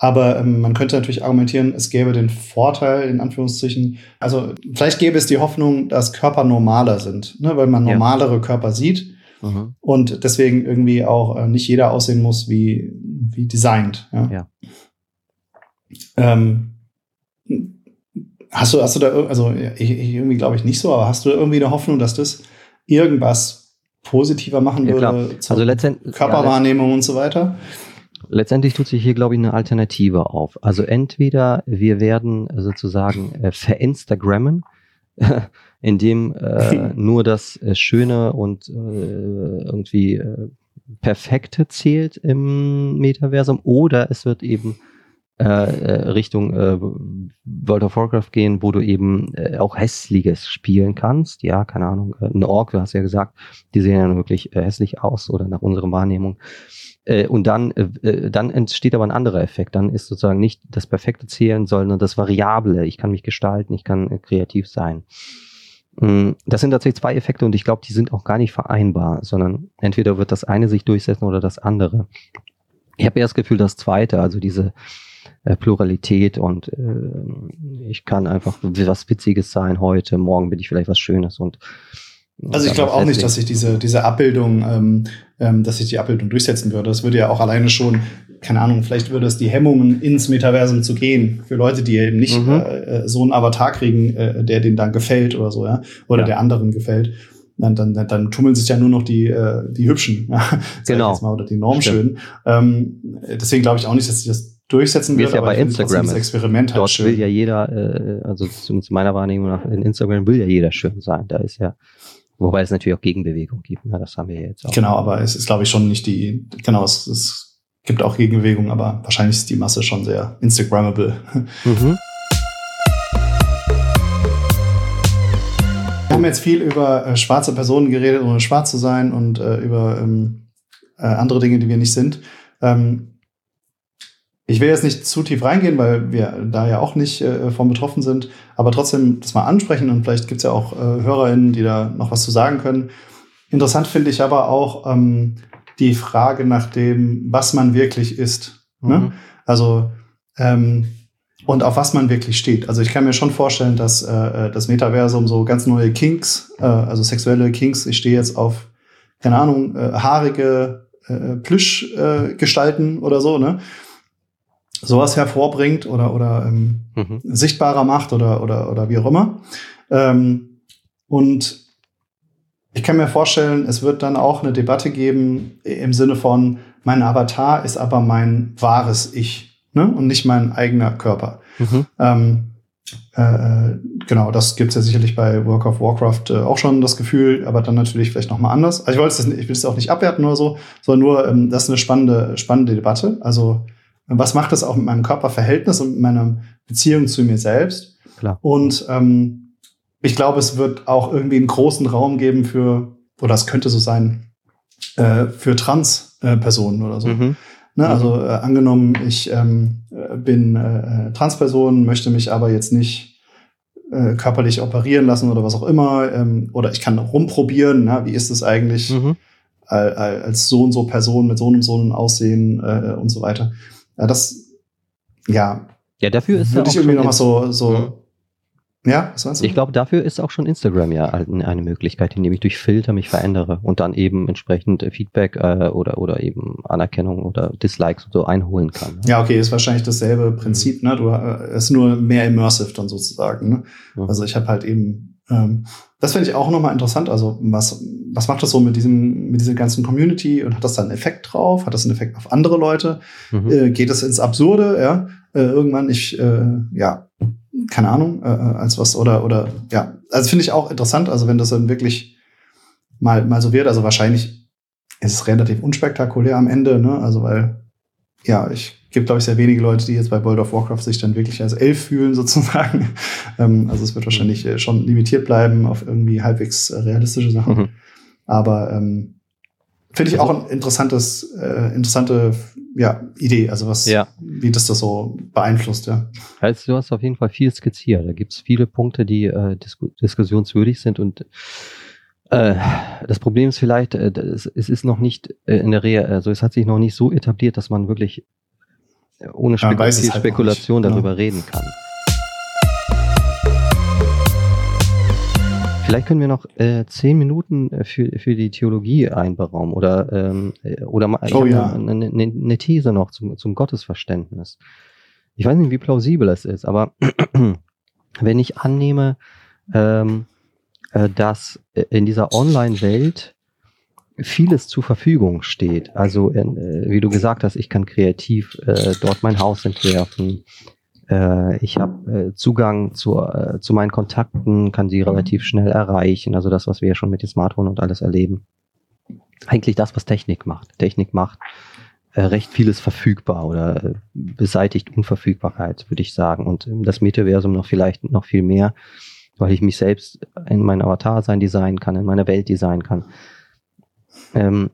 Aber ähm, man könnte natürlich argumentieren, es gäbe den Vorteil, in Anführungszeichen, also vielleicht gäbe es die Hoffnung, dass Körper normaler sind, ne, weil man normalere ja. Körper sieht mhm. und deswegen irgendwie auch äh, nicht jeder aussehen muss wie, wie designt. Ja. ja. Ähm, hast du, hast du da, also ich, ich irgendwie glaube ich nicht so, aber hast du irgendwie eine Hoffnung, dass das irgendwas positiver machen ja, würde also letztendlich Körperwahrnehmung ja, und so weiter. Letztendlich tut sich hier, glaube ich, eine Alternative auf. Also entweder wir werden sozusagen äh, verinstagrammen, (laughs) indem äh, (laughs) nur das äh, Schöne und äh, irgendwie äh, Perfekte zählt im Metaversum, oder es wird eben äh, Richtung World of Warcraft gehen, wo du eben auch hässliches spielen kannst. Ja, keine Ahnung, ein Ork, du hast ja gesagt, die sehen ja wirklich hässlich aus oder nach unserer Wahrnehmung. Äh, und dann, äh, äh, dann entsteht aber ein anderer Effekt. Dann ist sozusagen nicht das perfekte Zählen, sondern das Variable. Ich kann mich gestalten, ich kann äh, kreativ sein. Mm, das sind tatsächlich zwei Effekte und ich glaube, die sind auch gar nicht vereinbar, sondern entweder wird das eine sich durchsetzen oder das andere. Ich habe eher das Gefühl, das zweite, also diese äh, Pluralität und äh, ich kann einfach was Witziges sein heute, morgen bin ich vielleicht was Schönes und also ich glaube auch nicht, dass sich diese, diese Abbildung, ähm, ähm, dass sich die Abbildung durchsetzen würde. Das würde ja auch alleine schon, keine Ahnung, vielleicht würde es die Hemmungen, ins Metaversum zu gehen, für Leute, die eben nicht mhm. äh, so einen Avatar kriegen, äh, der denen dann gefällt oder so, ja, oder ja. der anderen gefällt. Dann, dann, dann tummeln sich ja nur noch die, äh, die Hübschen, (laughs) ja, genau. mal, oder die Normschönen. Ähm, deswegen glaube ich auch nicht, dass sich das durchsetzen wird. Ja bei Instagram ist. Experiment Dort halt will ja jeder, äh, also zumindest meiner Wahrnehmung nach, in Instagram will ja jeder schön sein. Da ist ja Wobei es natürlich auch Gegenbewegung gibt. Ne? Das haben wir jetzt auch. Genau, aber es ist, glaube ich, schon nicht die, genau, es, es gibt auch Gegenbewegung, aber wahrscheinlich ist die Masse schon sehr Instagrammable. Mhm. Wir haben jetzt viel über äh, schwarze Personen geredet, ohne schwarz zu sein und äh, über ähm, äh, andere Dinge, die wir nicht sind. Ähm, ich will jetzt nicht zu tief reingehen, weil wir da ja auch nicht äh, von betroffen sind, aber trotzdem das mal ansprechen und vielleicht gibt es ja auch äh, HörerInnen, die da noch was zu sagen können. Interessant finde ich aber auch ähm, die Frage nach dem, was man wirklich ist. Ne? Mhm. Also ähm, und auf was man wirklich steht. Also ich kann mir schon vorstellen, dass äh, äh das Metaversum so ganz neue Kinks, äh, also sexuelle Kinks, ich stehe jetzt auf, keine Ahnung, äh, haarige äh, Plüschgestalten äh, oder so, ne? Sowas hervorbringt oder, oder ähm, mhm. sichtbarer macht oder, oder, oder wie auch immer. Ähm, und ich kann mir vorstellen, es wird dann auch eine Debatte geben im Sinne von, mein Avatar ist aber mein wahres Ich ne? und nicht mein eigener Körper. Mhm. Ähm, äh, genau, das gibt's ja sicherlich bei Work of Warcraft äh, auch schon das Gefühl, aber dann natürlich vielleicht noch mal anders. Also ich wollte es, ich will es auch nicht abwerten oder so, sondern nur, ähm, das ist eine spannende, spannende Debatte. Also was macht das auch mit meinem Körperverhältnis und mit meiner Beziehung zu mir selbst? Klar. Und ähm, ich glaube, es wird auch irgendwie einen großen Raum geben für, oder es könnte so sein, äh, für Trans-Personen oder so. Mhm. Ne, mhm. also äh, angenommen, ich ähm, bin äh, Transperson, möchte mich aber jetzt nicht äh, körperlich operieren lassen oder was auch immer, ähm, oder ich kann rumprobieren, na, wie ist es eigentlich mhm. als so und so Person mit so einem so einem Aussehen äh, und so weiter. Ja, das, ja. Ja, dafür ist würde ich irgendwie noch mal so, so. Ja, was meinst du? Ich glaube, dafür ist auch schon Instagram ja eine Möglichkeit, indem ich durch Filter mich verändere und dann eben entsprechend Feedback äh, oder, oder eben Anerkennung oder Dislikes und so einholen kann. Ne? Ja, okay, ist wahrscheinlich dasselbe Prinzip, mhm. ne? Du äh, ist nur mehr immersive dann sozusagen. Ne? Mhm. Also ich habe halt eben, ähm, das finde ich auch nochmal interessant. Also was, was macht das so mit diesem, mit dieser ganzen Community und hat das dann einen Effekt drauf? Hat das einen Effekt auf andere Leute? Mhm. Äh, geht es ins Absurde? Ja, äh, irgendwann ich, äh, ja keine Ahnung, äh, äh, als was oder oder ja, also finde ich auch interessant, also wenn das dann wirklich mal mal so wird, also wahrscheinlich ist es relativ unspektakulär am Ende, ne? Also weil ja, ich gibt glaube ich sehr wenige Leute, die jetzt bei World of Warcraft sich dann wirklich als elf fühlen (laughs) sozusagen. ähm, also es wird wahrscheinlich äh, schon limitiert bleiben auf irgendwie halbwegs äh, realistische Sachen. Mhm. Aber ähm, finde ich also, auch ein interessantes, äh, interessante ja, Idee, also was, ja. wie das das so beeinflusst, ja. Also du hast auf jeden Fall viel skizziert. Da gibt es viele Punkte, die äh, disku diskussionswürdig sind und äh, das Problem ist vielleicht, äh, es, es ist noch nicht äh, in der Rehe, also es hat sich noch nicht so etabliert, dass man wirklich ohne Spekul ja, viel halt Spekulation darüber ja. reden kann. Vielleicht können wir noch äh, zehn Minuten äh, für, für die Theologie einberaumen oder, ähm, äh, oder mal oh, ja. eine, eine, eine These noch zum, zum Gottesverständnis. Ich weiß nicht, wie plausibel es ist, aber (clears throat) wenn ich annehme, ähm, äh, dass in dieser Online-Welt vieles zur Verfügung steht. Also äh, wie du gesagt hast, ich kann kreativ äh, dort mein Haus entwerfen. Äh, ich habe äh, Zugang zu, äh, zu meinen Kontakten, kann sie relativ schnell erreichen. Also das, was wir ja schon mit dem Smartphone und alles erleben. Eigentlich das, was Technik macht. Technik macht recht vieles verfügbar oder beseitigt Unverfügbarkeit, würde ich sagen. Und das Metaversum noch vielleicht noch viel mehr, weil ich mich selbst in mein Avatar sein designen kann, in meiner Welt designen kann. Ähm,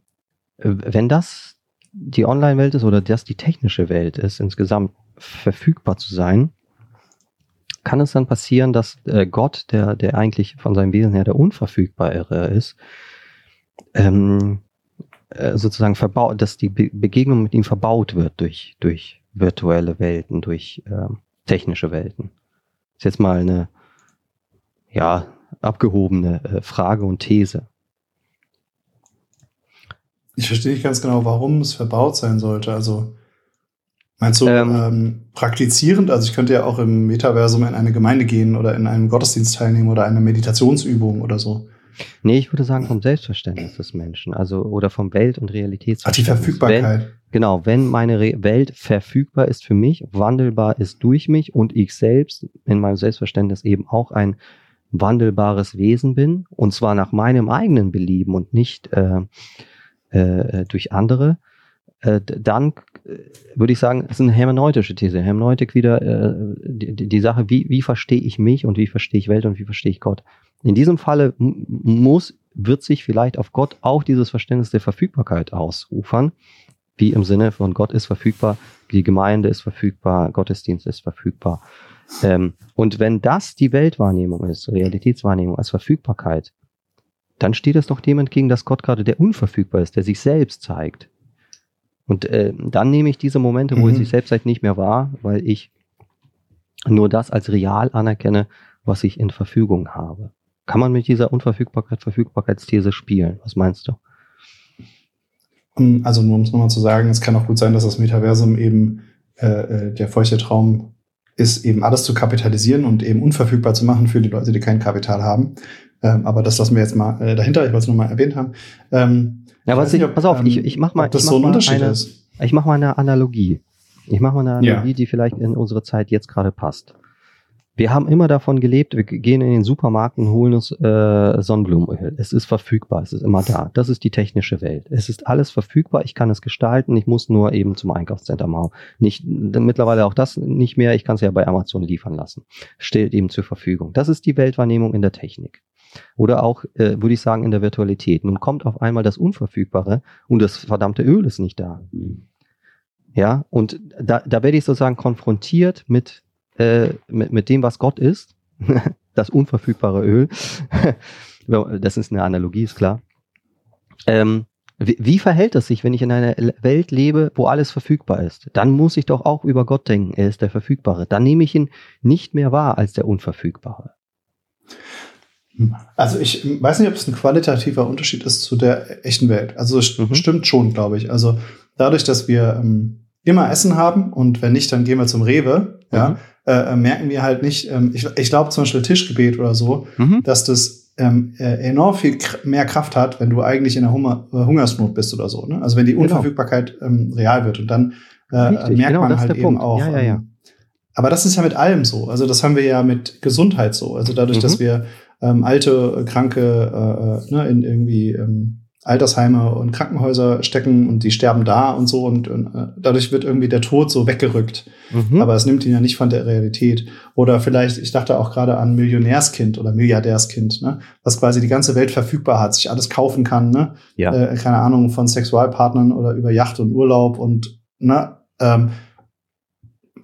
wenn das die Online-Welt ist oder das die technische Welt ist, insgesamt verfügbar zu sein, kann es dann passieren, dass äh, Gott, der, der eigentlich von seinem Wesen her der Unverfügbare ist, ähm, äh, sozusagen verbaut, dass die Be Begegnung mit ihm verbaut wird durch, durch virtuelle Welten, durch äh, technische Welten. Das ist jetzt mal eine ja, abgehobene äh, Frage und These. Ich verstehe nicht ganz genau, warum es verbaut sein sollte. Also meinst du ähm, ähm, praktizierend? Also ich könnte ja auch im Metaversum in eine Gemeinde gehen oder in einem Gottesdienst teilnehmen oder eine Meditationsübung oder so. Nee, ich würde sagen vom Selbstverständnis des Menschen, also oder vom Welt- und Realitätsverständnis. Ach, die Verfügbarkeit. Wenn, genau, wenn meine Re Welt verfügbar ist für mich, wandelbar ist durch mich und ich selbst in meinem Selbstverständnis eben auch ein wandelbares Wesen bin, und zwar nach meinem eigenen Belieben und nicht äh, äh, durch andere, äh, dann äh, würde ich sagen, es ist eine hermeneutische These. Hermeneutik wieder äh, die, die Sache, wie, wie verstehe ich mich und wie verstehe ich Welt und wie verstehe ich Gott. In diesem Falle muss, wird sich vielleicht auf Gott auch dieses Verständnis der Verfügbarkeit ausufern, wie im Sinne von Gott ist verfügbar, die Gemeinde ist verfügbar, Gottesdienst ist verfügbar. Ähm, und wenn das die Weltwahrnehmung ist, Realitätswahrnehmung als Verfügbarkeit, dann steht es doch dem entgegen, dass Gott gerade der unverfügbar ist, der sich selbst zeigt. Und äh, dann nehme ich diese Momente, wo mhm. ich sich selbst halt nicht mehr wahr, weil ich nur das als real anerkenne, was ich in Verfügung habe. Kann man mit dieser Unverfügbarkeit, Verfügbarkeitsthese spielen? Was meinst du? Also nur um es nochmal zu sagen, es kann auch gut sein, dass das Metaversum eben äh, äh, der feuchte Traum ist, eben alles zu kapitalisieren und eben unverfügbar zu machen für die Leute, die kein Kapital haben. Ähm, aber das lassen wir jetzt mal äh, dahinter, ich wollte es nur mal erwähnt haben. Ähm, ja, was ich, nicht, pass auf, ähm, ich, ich mach mal, ich so ein eine, ist. Ich mache mal eine Analogie. Ich mache mal eine Analogie, ja. die vielleicht in unsere Zeit jetzt gerade passt. Wir haben immer davon gelebt, wir gehen in den Supermarkt und holen uns äh, Sonnenblumenöl. Es ist verfügbar, es ist immer da. Das ist die technische Welt. Es ist alles verfügbar, ich kann es gestalten, ich muss nur eben zum Einkaufscenter machen. Nicht, mittlerweile auch das nicht mehr, ich kann es ja bei Amazon liefern lassen. Steht eben zur Verfügung. Das ist die Weltwahrnehmung in der Technik. Oder auch, äh, würde ich sagen, in der Virtualität. Nun kommt auf einmal das Unverfügbare und das verdammte Öl ist nicht da. Ja, und da, da werde ich sozusagen konfrontiert mit, äh, mit, mit dem, was Gott ist. (laughs) das unverfügbare Öl. (laughs) das ist eine Analogie, ist klar. Ähm, wie, wie, verhält es sich, wenn ich in einer Welt lebe, wo alles verfügbar ist? Dann muss ich doch auch über Gott denken. Er ist der Verfügbare. Dann nehme ich ihn nicht mehr wahr als der Unverfügbare. Also ich weiß nicht, ob es ein qualitativer Unterschied ist zu der echten Welt. Also mhm. stimmt schon, glaube ich. Also dadurch, dass wir ähm, immer Essen haben und wenn nicht, dann gehen wir zum Rewe, mhm. ja, äh, äh, merken wir halt nicht, ähm, ich, ich glaube zum Beispiel Tischgebet oder so, mhm. dass das ähm, äh, enorm viel mehr Kraft hat, wenn du eigentlich in der Hunger, äh, Hungersnot bist oder so. Ne? Also wenn die genau. Unverfügbarkeit genau. real wird und dann äh, Richtig, merkt genau, man halt eben Punkt. auch. Ja, ja, ja. Ähm, aber das ist ja mit allem so. Also das haben wir ja mit Gesundheit so. Also dadurch, dass mhm. wir ähm, alte, äh, kranke äh, äh, ne, in irgendwie ähm, Altersheime und Krankenhäuser stecken und die sterben da und so und, und äh, dadurch wird irgendwie der Tod so weggerückt. Mhm. Aber es nimmt ihn ja nicht von der Realität. Oder vielleicht, ich dachte auch gerade an Millionärskind oder Milliardärskind, ne? was quasi die ganze Welt verfügbar hat, sich alles kaufen kann, ne? Ja. Äh, keine Ahnung, von Sexualpartnern oder über Yacht und Urlaub und ne? Ähm,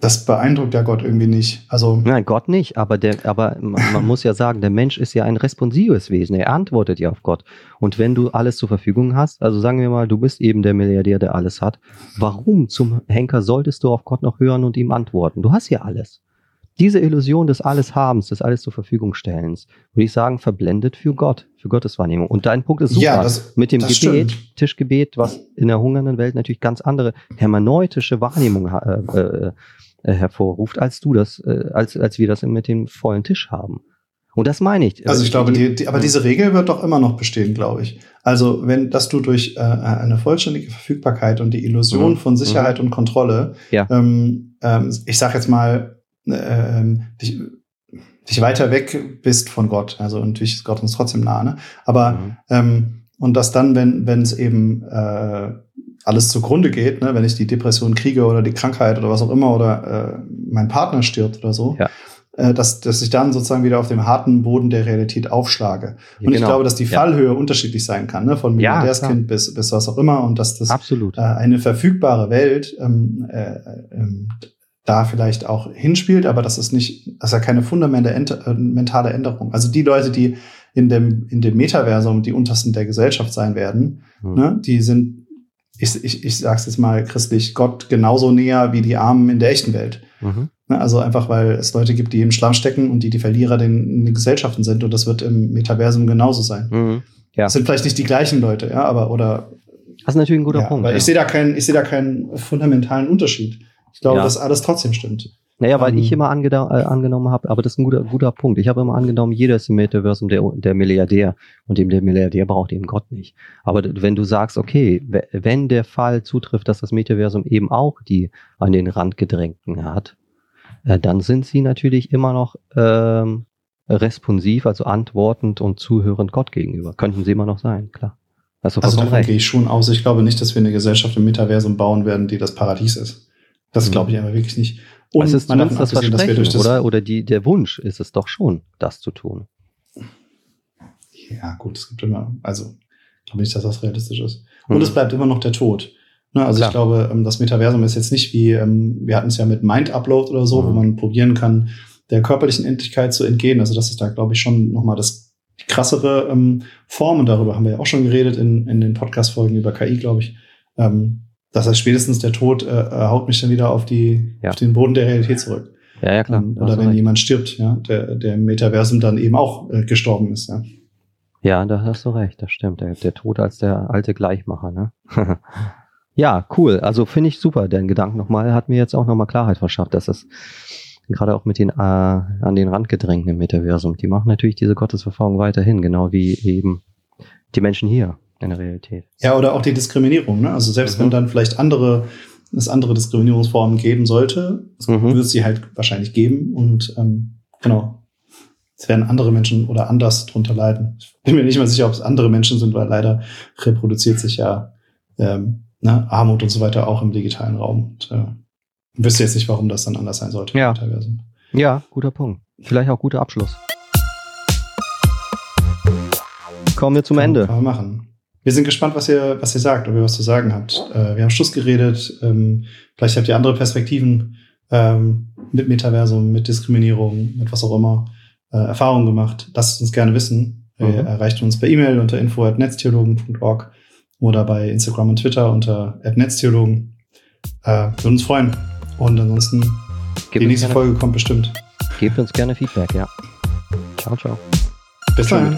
das beeindruckt ja Gott irgendwie nicht. Also Nein, Gott nicht, aber der, aber man (laughs) muss ja sagen, der Mensch ist ja ein responsives Wesen. Er antwortet ja auf Gott. Und wenn du alles zur Verfügung hast, also sagen wir mal, du bist eben der Milliardär, der alles hat, warum zum Henker solltest du auf Gott noch hören und ihm antworten? Du hast ja alles. Diese Illusion des Alleshabens, des Alles zur Verfügung stellens, würde ich sagen, verblendet für Gott, für Gottes Wahrnehmung. Und dein Punkt ist super. Ja, das, Mit dem Gebet, stimmt. Tischgebet, was in der hungernden Welt natürlich ganz andere hermeneutische Wahrnehmung äh, äh, äh, hervorruft, als du das, äh, als, als wir das mit dem vollen Tisch haben. Und das meine ich. Also ich glaube, die, die, aber diese Regel wird doch immer noch bestehen, glaube ich. Also wenn, dass du durch äh, eine vollständige Verfügbarkeit und die Illusion mhm. von Sicherheit mhm. und Kontrolle, ja. ähm, ähm, ich sag jetzt mal, äh, ähm, dich, dich weiter weg bist von Gott. Also natürlich ist Gott uns trotzdem nah, ne? Aber mhm. ähm, und dass dann, wenn wenn es eben äh, alles zugrunde geht, ne, wenn ich die Depression kriege oder die Krankheit oder was auch immer oder äh, mein Partner stirbt oder so, ja. äh, dass, dass ich dann sozusagen wieder auf dem harten Boden der Realität aufschlage. Und genau. ich glaube, dass die Fallhöhe ja. unterschiedlich sein kann, ne, von Milliardärskind ja, bis, bis was auch immer und dass das Absolut. Äh, eine verfügbare Welt ähm, äh, ähm, da vielleicht auch hinspielt, aber das ist nicht, das ist ja keine fundamentale äh, Änderung. Also die Leute, die in dem, in dem Metaversum die untersten der Gesellschaft sein werden, hm. ne, die sind ich, ich, ich sag's jetzt mal christlich, Gott genauso näher wie die Armen in der echten Welt. Mhm. Ne, also einfach, weil es Leute gibt, die im Schlamm stecken und die die Verlierer in den Gesellschaften sind und das wird im Metaversum genauso sein. Mhm. Ja. Das sind vielleicht nicht die gleichen Leute, ja, aber oder. Das ist natürlich ein guter ja, Punkt. Weil ja. ich sehe da keinen, ich sehe da keinen fundamentalen Unterschied. Ich glaube, dass alles trotzdem stimmt. Naja, weil um, ich ähm. immer äh, angenommen habe, aber das ist ein guter, guter Punkt. Ich habe immer angenommen, jeder ist im Metaversum der, der Milliardär und dem der Milliardär braucht eben Gott nicht. Aber wenn du sagst, okay, wenn der Fall zutrifft, dass das Metaversum eben auch die an den Rand gedrängten hat, äh, dann sind sie natürlich immer noch ähm, responsiv, also antwortend und zuhörend Gott gegenüber. Könnten sie immer noch sein, klar. Also davon recht. gehe ich schon aus. Ich glaube nicht, dass wir eine Gesellschaft im Metaversum bauen werden, die das Paradies ist. Das mhm. glaube ich aber wirklich nicht. Und es ist zumindest das Versprechen, das oder? Oder die, der Wunsch ist es doch schon, das zu tun. Ja, gut, es gibt immer, also, glaube nicht, dass das realistisch ist. Und hm. es bleibt immer noch der Tod. Ne, also Klar. ich glaube, ähm, das Metaversum ist jetzt nicht wie, ähm, wir hatten es ja mit Mind-Upload oder so, mhm. wo man probieren kann, der körperlichen Endlichkeit zu entgehen. Also das ist da, glaube ich, schon nochmal das die krassere ähm, Form. Und darüber haben wir ja auch schon geredet in, in den Podcast-Folgen über KI, glaube ich. Ähm, das heißt, spätestens der Tod äh, äh, haut mich dann wieder auf, die, ja. auf den Boden der Realität zurück. Ja, ja, klar. Ähm, oder wenn recht. jemand stirbt, ja, der, der im Metaversum dann eben auch äh, gestorben ist, ja. Ja, da hast du recht, das stimmt. Der, der Tod als der alte Gleichmacher, ne? (laughs) ja, cool. Also finde ich super. Den Gedanken nochmal hat mir jetzt auch nochmal Klarheit verschafft, dass es gerade auch mit den äh, an den Rand gedrängten im Metaversum, die machen natürlich diese Gottesverfolgung weiterhin, genau wie eben die Menschen hier in der Realität. Ja, oder auch die Diskriminierung. Ne? Also selbst mhm. wenn dann vielleicht andere es andere Diskriminierungsformen geben sollte, mhm. wird es sie halt wahrscheinlich geben und ähm, genau. Es werden andere Menschen oder anders drunter leiden. Ich bin mir nicht mal sicher, ob es andere Menschen sind, weil leider reproduziert sich ja ähm, ne, Armut und so weiter auch im digitalen Raum. Und, äh, wüsste jetzt nicht, warum das dann anders sein sollte. Ja, ja guter Punkt. Vielleicht auch guter Abschluss. Kommen wir zum Ende. Kann man machen. Wir sind gespannt, was ihr, was ihr sagt, ob ihr was zu sagen habt. Äh, wir haben Schluss geredet. Ähm, vielleicht habt ihr andere Perspektiven ähm, mit Metaversum, mit Diskriminierung, mit was auch immer, äh, Erfahrungen gemacht. Lasst uns gerne wissen. Mhm. Ihr erreicht uns per E-Mail unter info.netztheologen.org oder bei Instagram und Twitter unter netztheologen. Äh, würden uns freuen. Und ansonsten, Gib die nächste gerne, Folge kommt bestimmt. Gebt uns gerne Feedback, ja. Ciao, ciao. Bis dann.